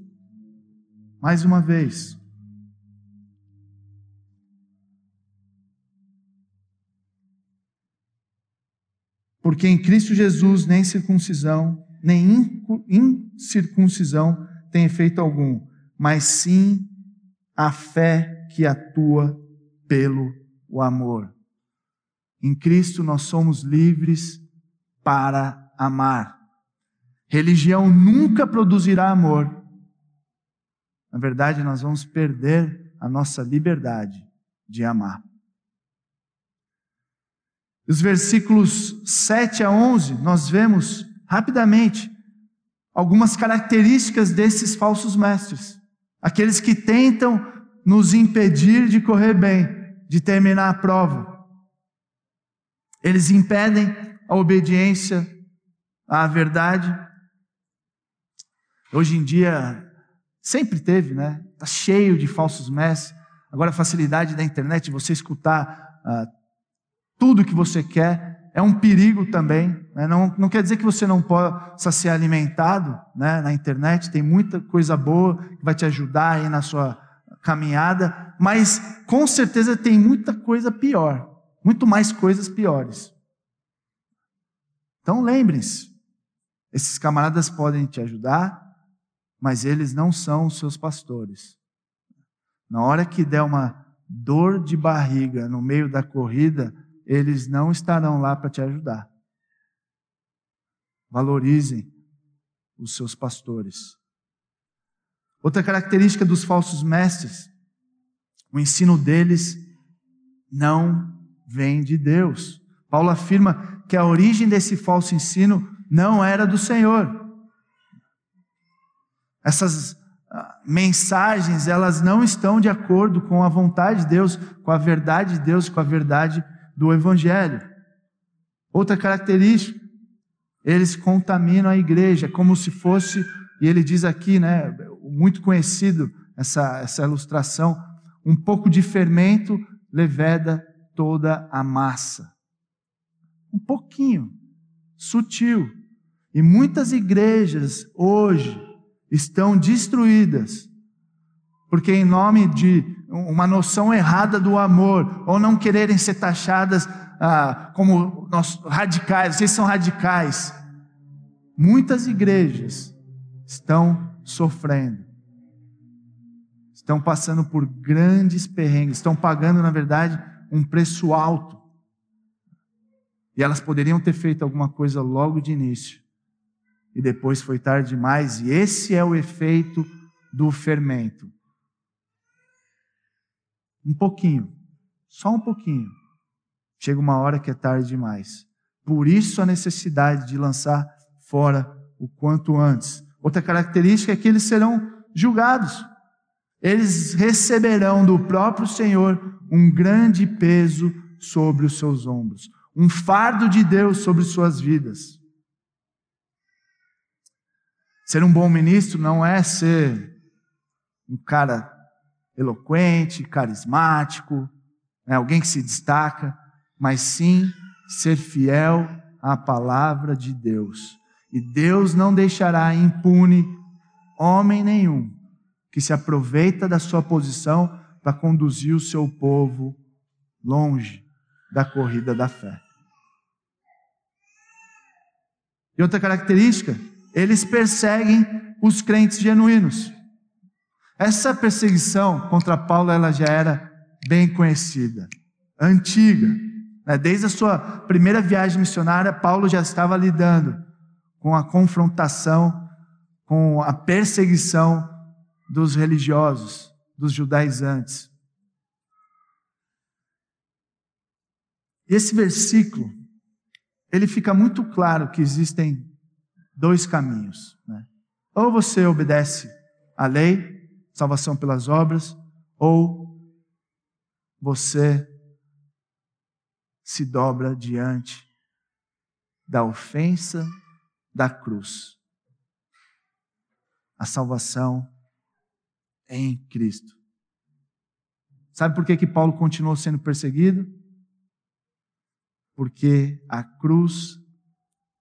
Mais uma vez, Porque em Cristo Jesus nem circuncisão, nem incircuncisão tem efeito algum, mas sim a fé que atua pelo o amor. Em Cristo nós somos livres para amar. Religião nunca produzirá amor. Na verdade, nós vamos perder a nossa liberdade de amar. Os versículos 7 a 11, nós vemos rapidamente algumas características desses falsos mestres. Aqueles que tentam nos impedir de correr bem, de terminar a prova. Eles impedem a obediência à verdade. Hoje em dia, sempre teve, né? Está cheio de falsos mestres. Agora, a facilidade da internet, você escutar uh, tudo que você quer, é um perigo também. Né? Não, não quer dizer que você não possa ser alimentado né? na internet, tem muita coisa boa que vai te ajudar aí na sua caminhada, mas com certeza tem muita coisa pior, muito mais coisas piores. Então lembrem-se, esses camaradas podem te ajudar, mas eles não são os seus pastores. Na hora que der uma dor de barriga no meio da corrida, eles não estarão lá para te ajudar. Valorizem os seus pastores. Outra característica dos falsos mestres, o ensino deles não vem de Deus. Paulo afirma que a origem desse falso ensino não era do Senhor. Essas ah, mensagens, elas não estão de acordo com a vontade de Deus, com a verdade de Deus, com a verdade do Evangelho. Outra característica, eles contaminam a igreja, como se fosse, e ele diz aqui, né, muito conhecido essa, essa ilustração, um pouco de fermento leveda toda a massa. Um pouquinho, sutil. E muitas igrejas hoje estão destruídas, porque em nome de uma noção errada do amor, ou não quererem ser taxadas ah, como nós, radicais, vocês são radicais. Muitas igrejas estão sofrendo, estão passando por grandes perrengues, estão pagando, na verdade, um preço alto. E elas poderiam ter feito alguma coisa logo de início, e depois foi tarde demais, e esse é o efeito do fermento. Um pouquinho, só um pouquinho. Chega uma hora que é tarde demais. Por isso a necessidade de lançar fora o quanto antes. Outra característica é que eles serão julgados. Eles receberão do próprio Senhor um grande peso sobre os seus ombros, um fardo de Deus sobre suas vidas. Ser um bom ministro não é ser um cara eloquente, carismático, né, alguém que se destaca, mas sim ser fiel à palavra de Deus. E Deus não deixará impune homem nenhum que se aproveita da sua posição para conduzir o seu povo longe da corrida da fé. E outra característica, eles perseguem os crentes genuínos. Essa perseguição contra Paulo ela já era bem conhecida, antiga. Né? Desde a sua primeira viagem missionária, Paulo já estava lidando com a confrontação, com a perseguição dos religiosos, dos judaizantes. Esse versículo, ele fica muito claro que existem dois caminhos. Né? Ou você obedece à lei, salvação pelas obras, ou você se dobra diante da ofensa da cruz. A salvação em Cristo. Sabe por que, que Paulo continuou sendo perseguido? Porque a cruz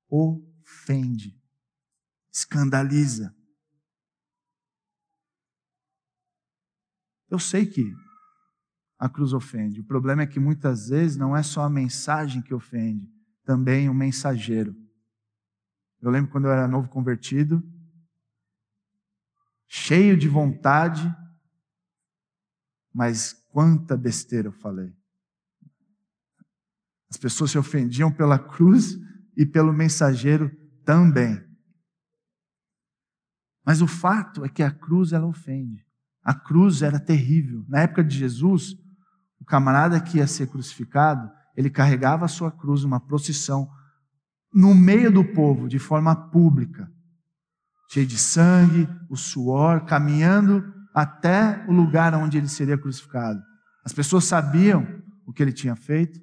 ofende, escandaliza. Eu sei que a cruz ofende. O problema é que muitas vezes não é só a mensagem que ofende, também o mensageiro. Eu lembro quando eu era novo convertido, cheio de vontade, mas quanta besteira eu falei. As pessoas se ofendiam pela cruz e pelo mensageiro também. Mas o fato é que a cruz ela ofende. A cruz era terrível. Na época de Jesus, o camarada que ia ser crucificado, ele carregava a sua cruz numa procissão no meio do povo, de forma pública cheio de sangue, o suor, caminhando até o lugar onde ele seria crucificado. As pessoas sabiam o que ele tinha feito,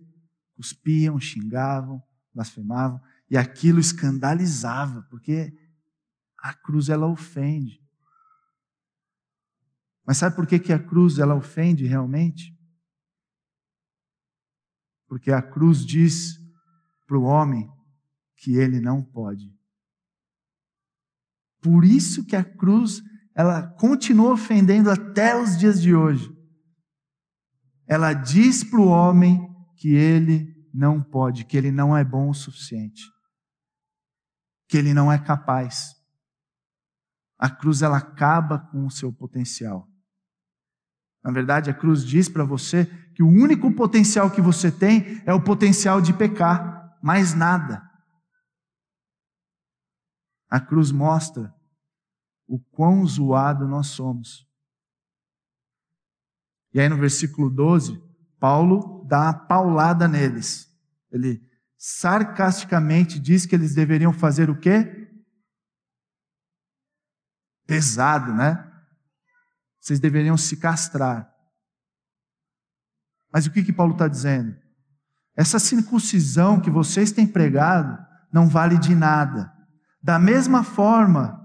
cuspiam, xingavam, blasfemavam, e aquilo escandalizava, porque a cruz ela ofende. Mas sabe por que, que a cruz ela ofende realmente? Porque a cruz diz para o homem que ele não pode. Por isso que a cruz, ela continua ofendendo até os dias de hoje. Ela diz para o homem que ele não pode, que ele não é bom o suficiente, que ele não é capaz. A cruz ela acaba com o seu potencial. Na verdade, a cruz diz para você que o único potencial que você tem é o potencial de pecar, mais nada. A cruz mostra o quão zoado nós somos. E aí no versículo 12, Paulo dá uma paulada neles. Ele sarcasticamente diz que eles deveriam fazer o quê? Pesado, né? Vocês deveriam se castrar. Mas o que que Paulo está dizendo? Essa circuncisão que vocês têm pregado não vale de nada. Da mesma forma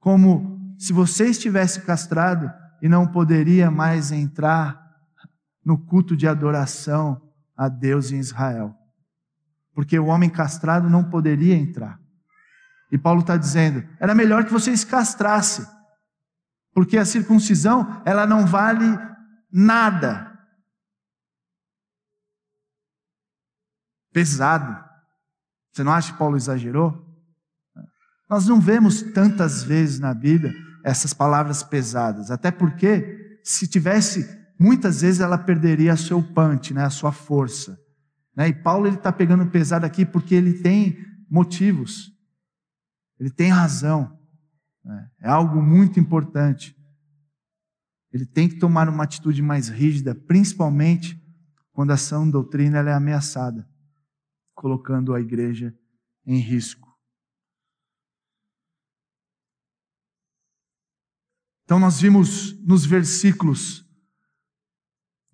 como se você estivesse castrado e não poderia mais entrar no culto de adoração a Deus em Israel. Porque o homem castrado não poderia entrar. E Paulo está dizendo: era melhor que vocês castrassem, porque a circuncisão ela não vale nada. Pesado. Você não acha que Paulo exagerou? Nós não vemos tantas vezes na Bíblia essas palavras pesadas, até porque se tivesse, muitas vezes ela perderia seu punch, né, a sua força. Né? E Paulo ele está pegando pesado aqui porque ele tem motivos, ele tem razão. Né? É algo muito importante. Ele tem que tomar uma atitude mais rígida, principalmente quando a sã doutrina é ameaçada, colocando a igreja em risco. Então, nós vimos nos versículos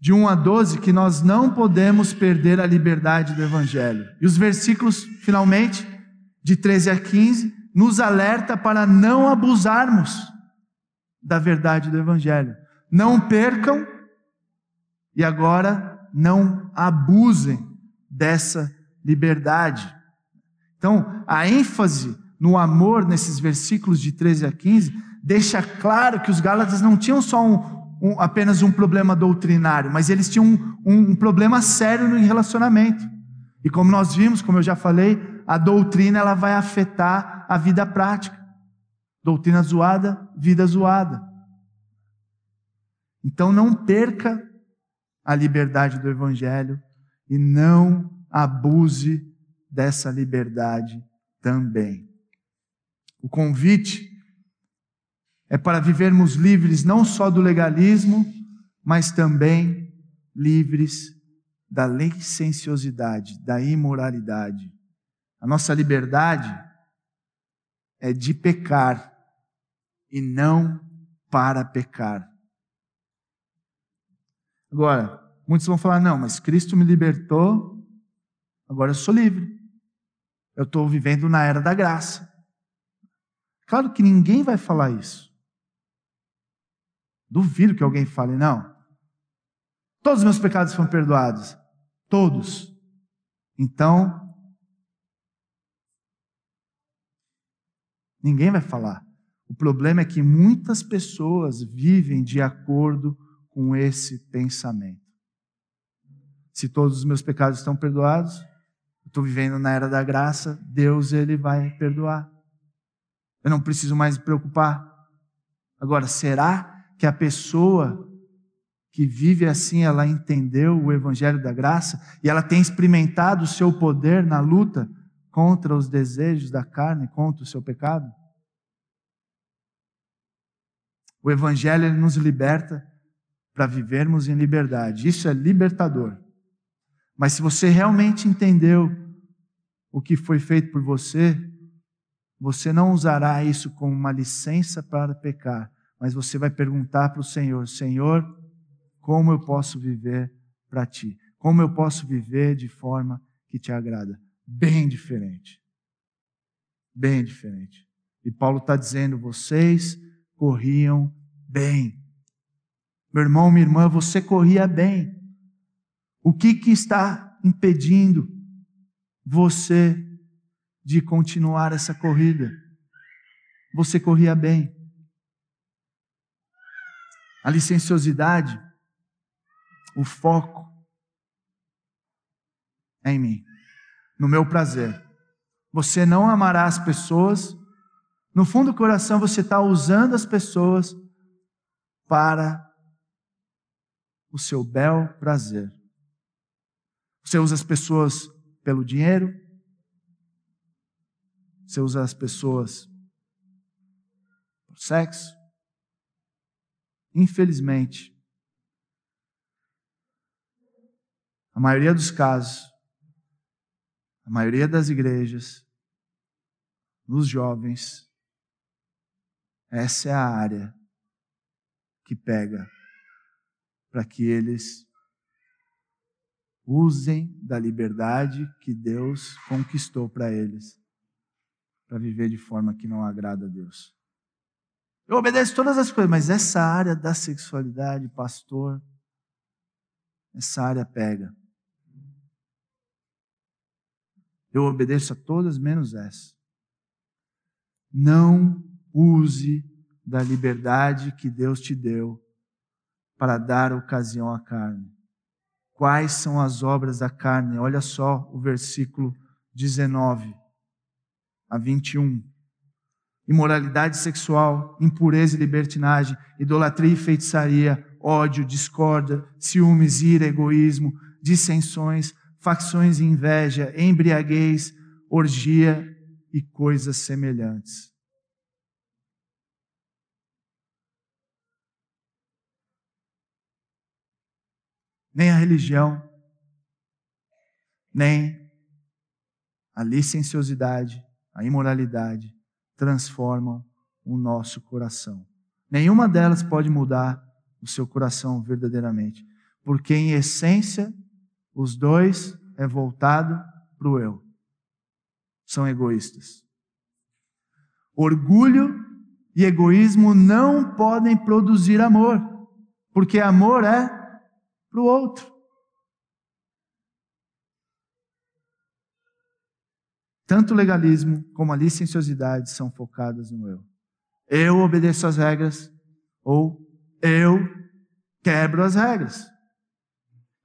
de 1 a 12 que nós não podemos perder a liberdade do Evangelho. E os versículos, finalmente, de 13 a 15, nos alerta para não abusarmos da verdade do Evangelho. Não percam e agora não abusem dessa liberdade. Então, a ênfase no amor nesses versículos de 13 a 15 deixa claro que os Gálatas não tinham só um, um, apenas um problema doutrinário, mas eles tinham um, um problema sério no relacionamento. E como nós vimos, como eu já falei, a doutrina ela vai afetar a vida prática. Doutrina zoada, vida zoada. Então não perca a liberdade do evangelho e não abuse dessa liberdade também. O convite é para vivermos livres não só do legalismo, mas também livres da licenciosidade, da imoralidade. A nossa liberdade é de pecar e não para pecar. Agora, muitos vão falar: não, mas Cristo me libertou, agora eu sou livre. Eu estou vivendo na era da graça. Claro que ninguém vai falar isso. Duvido que alguém fale, não. Todos os meus pecados foram perdoados. Todos. Então, ninguém vai falar. O problema é que muitas pessoas vivem de acordo com esse pensamento. Se todos os meus pecados estão perdoados, estou vivendo na era da graça, Deus ele vai perdoar. Eu não preciso mais me preocupar. Agora, será que a pessoa que vive assim, ela entendeu o evangelho da graça e ela tem experimentado o seu poder na luta contra os desejos da carne, contra o seu pecado? O evangelho nos liberta para vivermos em liberdade. Isso é libertador. Mas se você realmente entendeu o que foi feito por você, você não usará isso como uma licença para pecar, mas você vai perguntar para o Senhor: Senhor, como eu posso viver para ti? Como eu posso viver de forma que te agrada? Bem diferente. Bem diferente. E Paulo está dizendo: vocês corriam bem. Meu irmão, minha irmã, você corria bem. O que, que está impedindo você de continuar essa corrida? Você corria bem. A licenciosidade, o foco é em mim, no meu prazer. Você não amará as pessoas. No fundo do coração, você está usando as pessoas para o seu bel prazer. Você usa as pessoas pelo dinheiro, você usa as pessoas por sexo. Infelizmente, a maioria dos casos, a maioria das igrejas, nos jovens, essa é a área que pega para que eles usem da liberdade que Deus conquistou para eles, para viver de forma que não agrada a Deus. Eu obedeço todas as coisas, mas essa área da sexualidade, pastor, essa área pega. Eu obedeço a todas menos essa. Não use da liberdade que Deus te deu para dar ocasião à carne. Quais são as obras da carne? Olha só o versículo 19 a 21. Imoralidade sexual, impureza e libertinagem, idolatria e feitiçaria, ódio, discórdia, ciúmes, ira, egoísmo, dissensões, facções e inveja, embriaguez, orgia e coisas semelhantes. nem a religião, nem a licenciosidade, a imoralidade transformam o nosso coração. Nenhuma delas pode mudar o seu coração verdadeiramente, porque em essência os dois é voltado para o eu. São egoístas. Orgulho e egoísmo não podem produzir amor, porque amor é para o outro. Tanto o legalismo como a licenciosidade são focadas no eu. eu obedeço às regras ou eu quebro as regras.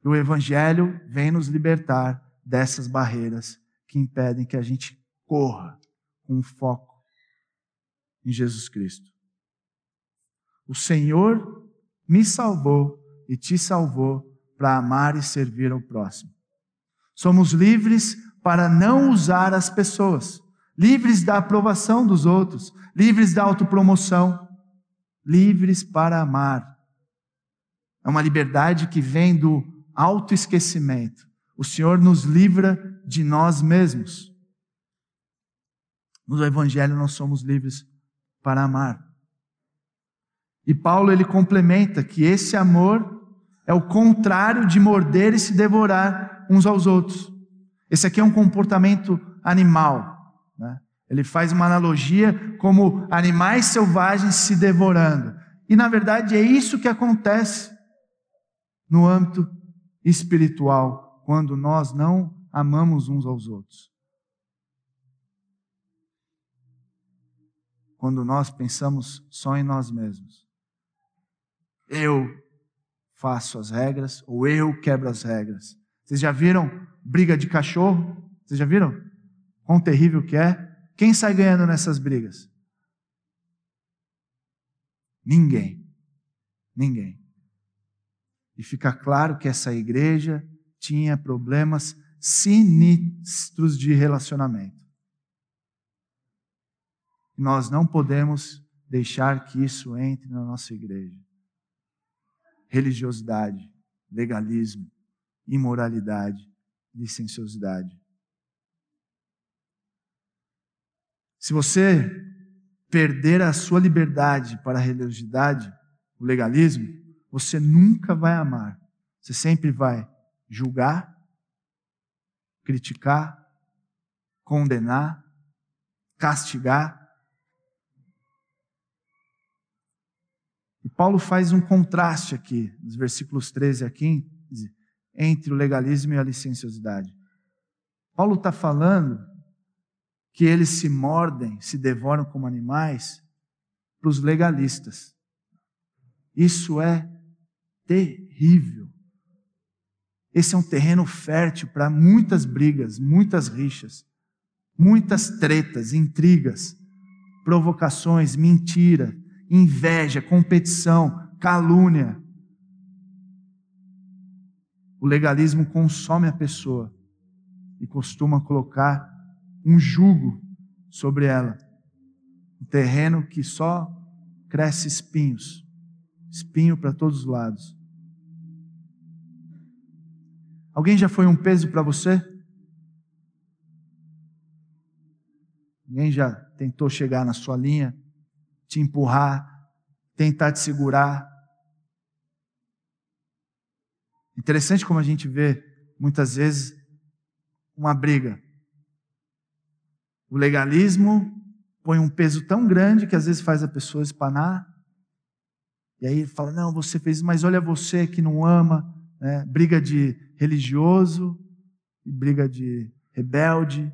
E o Evangelho vem nos libertar dessas barreiras que impedem que a gente corra com foco em Jesus Cristo. O Senhor me salvou e te salvou para amar e servir ao próximo. Somos livres para não usar as pessoas, livres da aprovação dos outros, livres da autopromoção, livres para amar. É uma liberdade que vem do autoesquecimento. O Senhor nos livra de nós mesmos. No Evangelho nós somos livres para amar. E Paulo ele complementa que esse amor é o contrário de morder e se devorar uns aos outros. Esse aqui é um comportamento animal. Né? Ele faz uma analogia como animais selvagens se devorando. E na verdade é isso que acontece no âmbito espiritual, quando nós não amamos uns aos outros. Quando nós pensamos só em nós mesmos. Eu faço as regras ou eu quebro as regras. Vocês já viram briga de cachorro? Vocês já viram? Quão terrível que é? Quem sai ganhando nessas brigas? Ninguém. Ninguém. E fica claro que essa igreja tinha problemas sinistros de relacionamento. Nós não podemos deixar que isso entre na nossa igreja. Religiosidade, legalismo, imoralidade, licenciosidade. Se você perder a sua liberdade para a religiosidade, o legalismo, você nunca vai amar. Você sempre vai julgar, criticar, condenar, castigar. E Paulo faz um contraste aqui, nos versículos 13 a 15, entre o legalismo e a licenciosidade. Paulo está falando que eles se mordem, se devoram como animais para os legalistas. Isso é terrível. Esse é um terreno fértil para muitas brigas, muitas rixas, muitas tretas, intrigas, provocações, mentira, inveja, competição, calúnia. O legalismo consome a pessoa e costuma colocar um jugo sobre ela, um terreno que só cresce espinhos, espinho para todos os lados. Alguém já foi um peso para você? Alguém já tentou chegar na sua linha, te empurrar, tentar te segurar? Interessante como a gente vê muitas vezes uma briga. O legalismo põe um peso tão grande que às vezes faz a pessoa espanar. E aí fala: Não, você fez, mas olha você que não ama. Né? Briga de religioso briga de rebelde.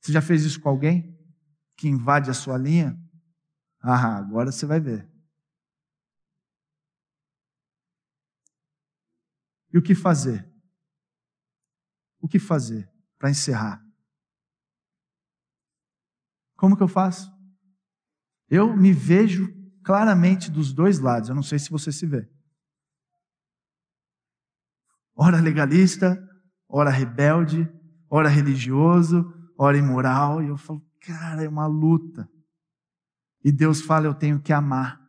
Você já fez isso com alguém que invade a sua linha? Ah, agora você vai ver. E o que fazer? O que fazer para encerrar? Como que eu faço? Eu me vejo claramente dos dois lados. Eu não sei se você se vê. Ora legalista, ora rebelde, ora religioso, ora imoral. E eu falo, cara, é uma luta. E Deus fala, eu tenho que amar.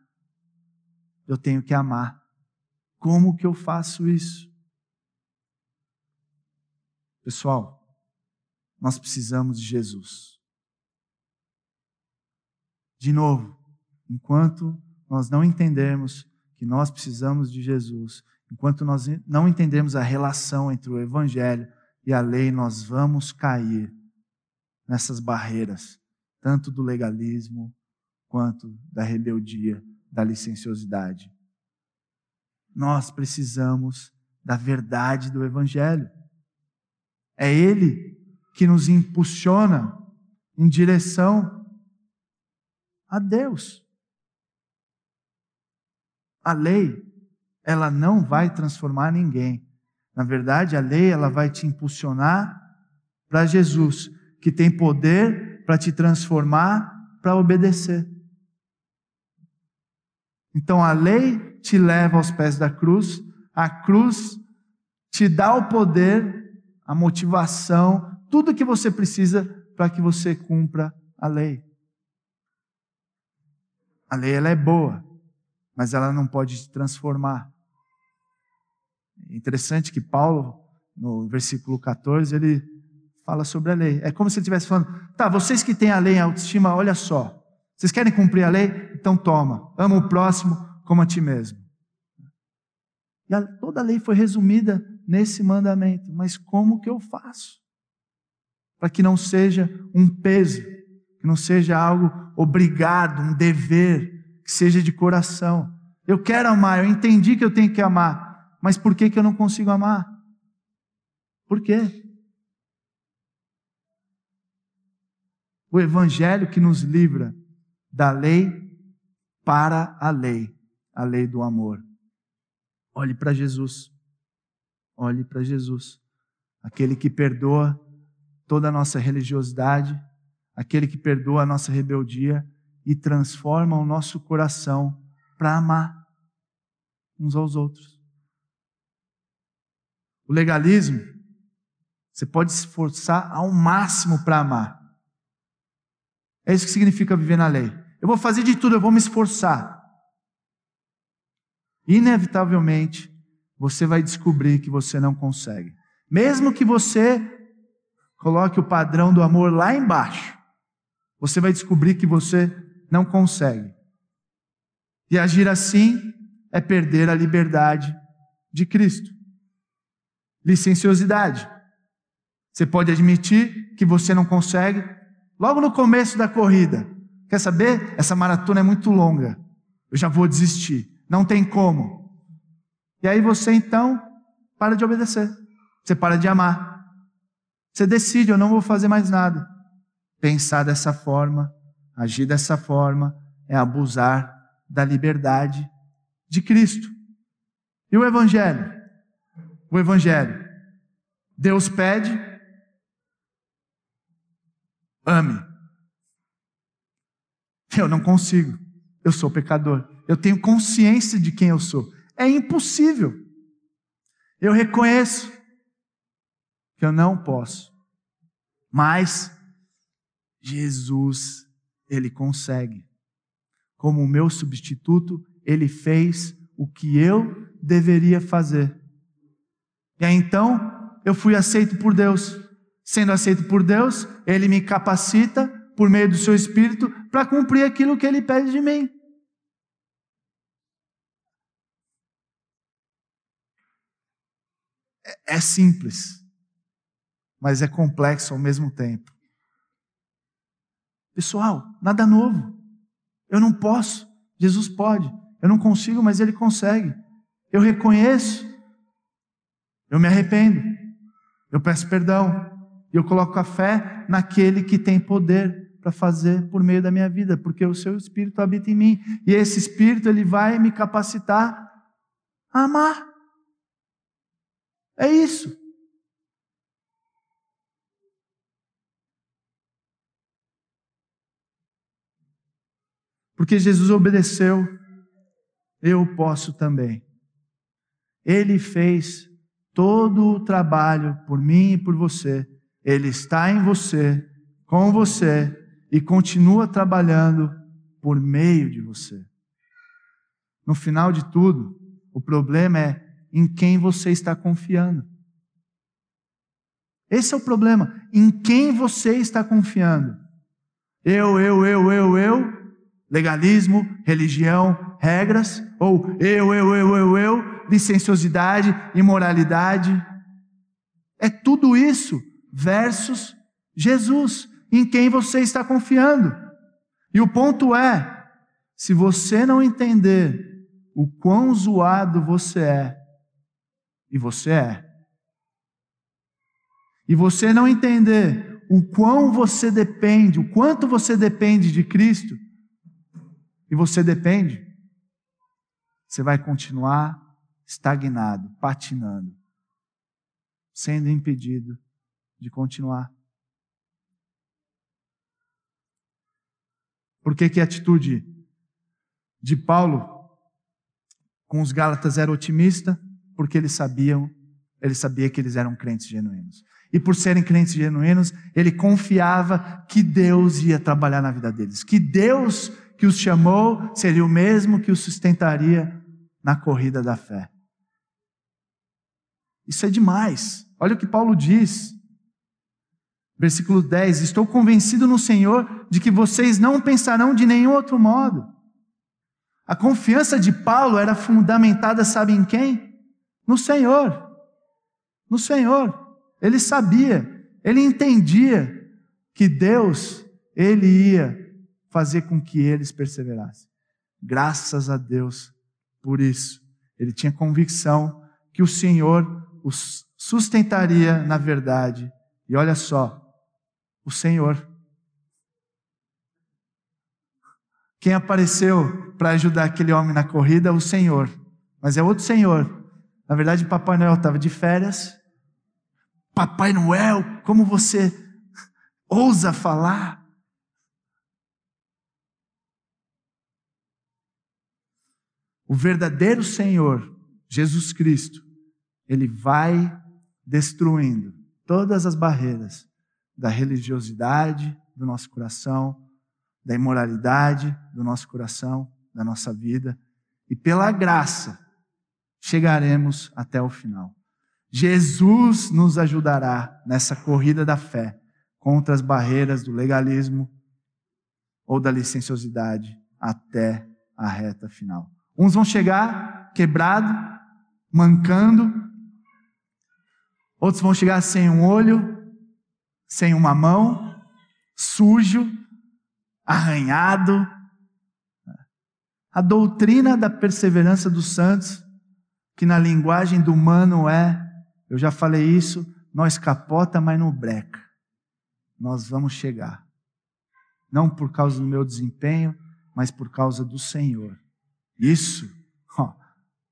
Eu tenho que amar. Como que eu faço isso? Pessoal, nós precisamos de Jesus. De novo, enquanto nós não entendermos que nós precisamos de Jesus, enquanto nós não entendermos a relação entre o Evangelho e a lei, nós vamos cair nessas barreiras, tanto do legalismo quanto da rebeldia, da licenciosidade. Nós precisamos da verdade do Evangelho. É Ele que nos impulsiona em direção a Deus. A lei, ela não vai transformar ninguém. Na verdade, a lei ela vai te impulsionar para Jesus, que tem poder para te transformar para obedecer. Então a lei te leva aos pés da cruz, a cruz te dá o poder, a motivação, tudo que você precisa para que você cumpra a lei. A lei ela é boa, mas ela não pode te transformar. É interessante que Paulo, no versículo 14, ele fala sobre a lei. É como se ele estivesse falando: tá, vocês que têm a lei em autoestima, olha só. Vocês querem cumprir a lei? Então toma. Ama o próximo como a ti mesmo. E a, toda a lei foi resumida nesse mandamento. Mas como que eu faço? Para que não seja um peso, que não seja algo obrigado, um dever, que seja de coração. Eu quero amar, eu entendi que eu tenho que amar, mas por que, que eu não consigo amar? Por quê? O Evangelho que nos livra da lei para a lei, a lei do amor. Olhe para Jesus. Olhe para Jesus. Aquele que perdoa toda a nossa religiosidade, aquele que perdoa a nossa rebeldia e transforma o nosso coração para amar uns aos outros. O legalismo, você pode se esforçar ao máximo para amar. É isso que significa viver na lei. Eu vou fazer de tudo, eu vou me esforçar. Inevitavelmente, você vai descobrir que você não consegue. Mesmo que você coloque o padrão do amor lá embaixo, você vai descobrir que você não consegue. E agir assim é perder a liberdade de Cristo. Licenciosidade. Você pode admitir que você não consegue, Logo no começo da corrida, quer saber? Essa maratona é muito longa. Eu já vou desistir. Não tem como. E aí você então para de obedecer. Você para de amar. Você decide, eu não vou fazer mais nada. Pensar dessa forma, agir dessa forma, é abusar da liberdade de Cristo. E o Evangelho? O Evangelho. Deus pede, ame. Eu não consigo. Eu sou pecador. Eu tenho consciência de quem eu sou. É impossível. Eu reconheço que eu não posso. Mas Jesus, ele consegue. Como o meu substituto, ele fez o que eu deveria fazer. E aí então, eu fui aceito por Deus. Sendo aceito por Deus, Ele me capacita, por meio do seu Espírito, para cumprir aquilo que Ele pede de mim. É, é simples, mas é complexo ao mesmo tempo. Pessoal, nada novo. Eu não posso, Jesus pode. Eu não consigo, mas Ele consegue. Eu reconheço, eu me arrependo, eu peço perdão, e eu coloco a fé naquele que tem poder para fazer por meio da minha vida, porque o seu espírito habita em mim, e esse espírito ele vai me capacitar a amar. É isso. Porque Jesus obedeceu, eu posso também. Ele fez todo o trabalho por mim e por você ele está em você, com você e continua trabalhando por meio de você. No final de tudo, o problema é em quem você está confiando. Esse é o problema. Em quem você está confiando? Eu, eu, eu, eu, eu, legalismo, religião, regras, ou eu, eu, eu, eu, eu, licenciosidade, imoralidade. É tudo isso versus Jesus, em quem você está confiando. E o ponto é: se você não entender o quão zoado você é, e você é, e você não entender o quão você depende, o quanto você depende de Cristo, e você depende, você vai continuar estagnado, patinando, sendo impedido de continuar. Por que, que a atitude de Paulo com os Gálatas era otimista? Porque eles sabiam, ele sabia que eles eram crentes genuínos. E por serem crentes genuínos, ele confiava que Deus ia trabalhar na vida deles, que Deus que os chamou seria o mesmo que os sustentaria na corrida da fé. Isso é demais. Olha o que Paulo diz. Versículo 10: Estou convencido no Senhor de que vocês não pensarão de nenhum outro modo. A confiança de Paulo era fundamentada, sabe em quem? No Senhor. No Senhor. Ele sabia, ele entendia que Deus, ele ia fazer com que eles perseverassem. Graças a Deus por isso. Ele tinha convicção que o Senhor os sustentaria na verdade. E olha só, o Senhor. Quem apareceu para ajudar aquele homem na corrida? O Senhor. Mas é outro Senhor. Na verdade, Papai Noel estava de férias Papai Noel, como você ousa falar? O verdadeiro Senhor, Jesus Cristo, ele vai destruindo todas as barreiras da religiosidade do nosso coração, da imoralidade do nosso coração, da nossa vida, e pela graça chegaremos até o final. Jesus nos ajudará nessa corrida da fé contra as barreiras do legalismo ou da licenciosidade até a reta final. Uns vão chegar quebrado, mancando, outros vão chegar sem um olho, sem uma mão, sujo, arranhado. A doutrina da perseverança dos santos, que na linguagem do humano é eu já falei isso, nós capota, mas não breca. Nós vamos chegar. Não por causa do meu desempenho, mas por causa do Senhor. Isso, ó,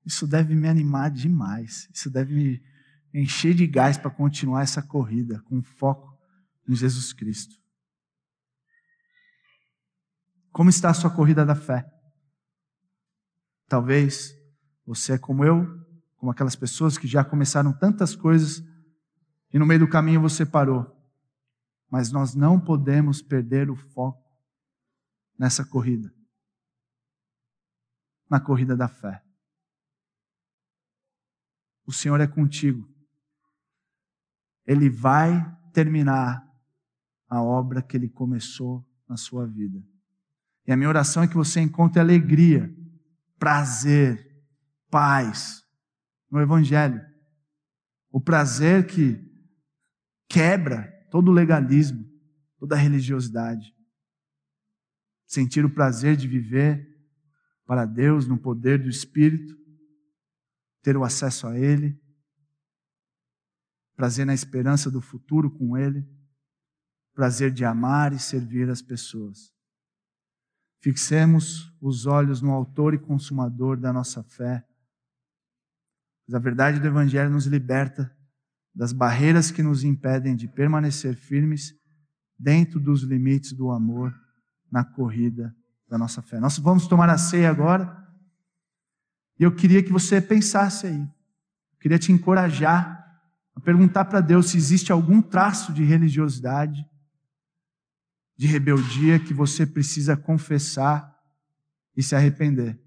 isso deve me animar demais. Isso deve me encher de gás para continuar essa corrida com foco em Jesus Cristo. Como está a sua corrida da fé? Talvez você é como eu, como aquelas pessoas que já começaram tantas coisas e no meio do caminho você parou. Mas nós não podemos perder o foco nessa corrida na corrida da fé. O Senhor é contigo. Ele vai terminar a obra que ele começou na sua vida. E a minha oração é que você encontre alegria, prazer, paz, no Evangelho. O prazer que quebra todo o legalismo, toda a religiosidade. Sentir o prazer de viver para Deus no poder do Espírito, ter o acesso a Ele, prazer na esperança do futuro com Ele, prazer de amar e servir as pessoas. Fixemos os olhos no Autor e Consumador da nossa fé a verdade do Evangelho nos liberta das barreiras que nos impedem de permanecer firmes dentro dos limites do amor na corrida da nossa fé. Nós vamos tomar a ceia agora. E eu queria que você pensasse aí. Eu queria te encorajar a perguntar para Deus se existe algum traço de religiosidade, de rebeldia que você precisa confessar e se arrepender.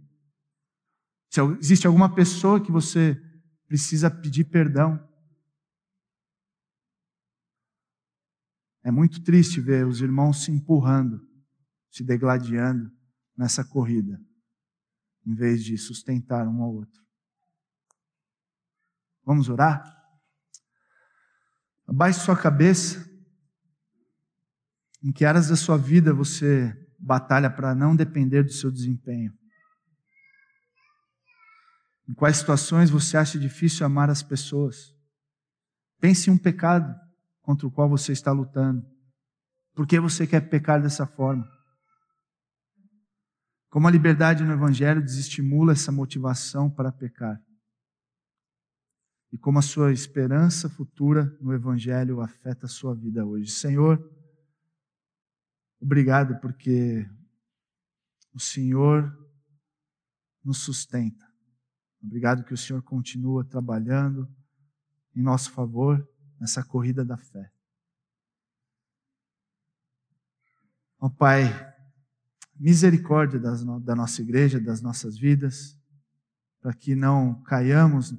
Se existe alguma pessoa que você precisa pedir perdão. É muito triste ver os irmãos se empurrando, se degladiando nessa corrida, em vez de sustentar um ao outro. Vamos orar? Abaixe sua cabeça. Em que áreas da sua vida você batalha para não depender do seu desempenho? Em quais situações você acha difícil amar as pessoas? Pense em um pecado contra o qual você está lutando. Por que você quer pecar dessa forma? Como a liberdade no Evangelho desestimula essa motivação para pecar. E como a sua esperança futura no Evangelho afeta a sua vida hoje. Senhor, obrigado porque o Senhor nos sustenta. Obrigado que o Senhor continua trabalhando em nosso favor nessa corrida da fé. Ó oh, Pai, misericórdia das, da nossa igreja, das nossas vidas, para que não caiamos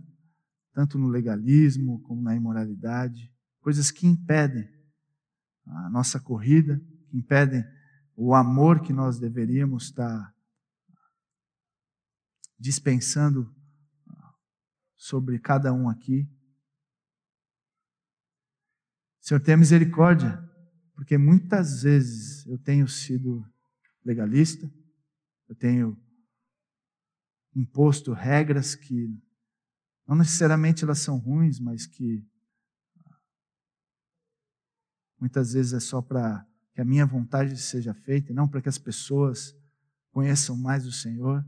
tanto no legalismo como na imoralidade, coisas que impedem a nossa corrida, que impedem o amor que nós deveríamos estar dispensando sobre cada um aqui. Senhor, tenha misericórdia porque muitas vezes eu tenho sido legalista, eu tenho imposto regras que não necessariamente elas são ruins, mas que muitas vezes é só para que a minha vontade seja feita, e não para que as pessoas conheçam mais o Senhor.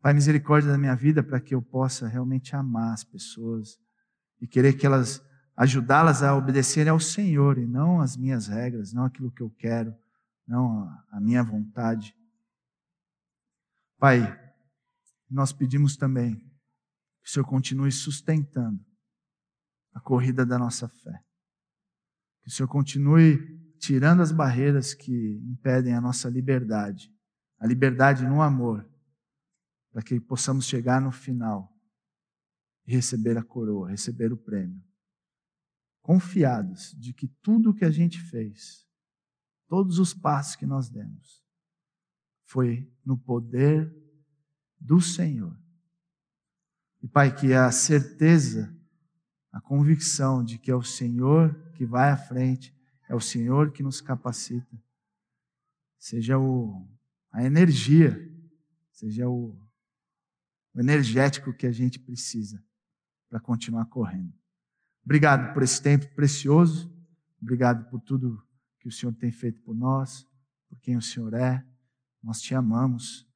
Pai, misericórdia da minha vida para que eu possa realmente amar as pessoas e querer que elas ajudá-las a obedecerem ao Senhor e não às minhas regras, não aquilo que eu quero, não a minha vontade. Pai, nós pedimos também que o Senhor continue sustentando a corrida da nossa fé. Que o Senhor continue tirando as barreiras que impedem a nossa liberdade, a liberdade no amor, para que possamos chegar no final e receber a coroa, receber o prêmio confiados de que tudo o que a gente fez, todos os passos que nós demos, foi no poder do Senhor. E Pai, que a certeza, a convicção de que é o Senhor que vai à frente, é o Senhor que nos capacita, seja o, a energia, seja o, o energético que a gente precisa para continuar correndo. Obrigado por esse tempo precioso. Obrigado por tudo que o Senhor tem feito por nós, por quem o Senhor é. Nós te amamos.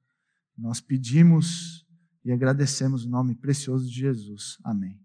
Nós pedimos e agradecemos o nome precioso de Jesus. Amém.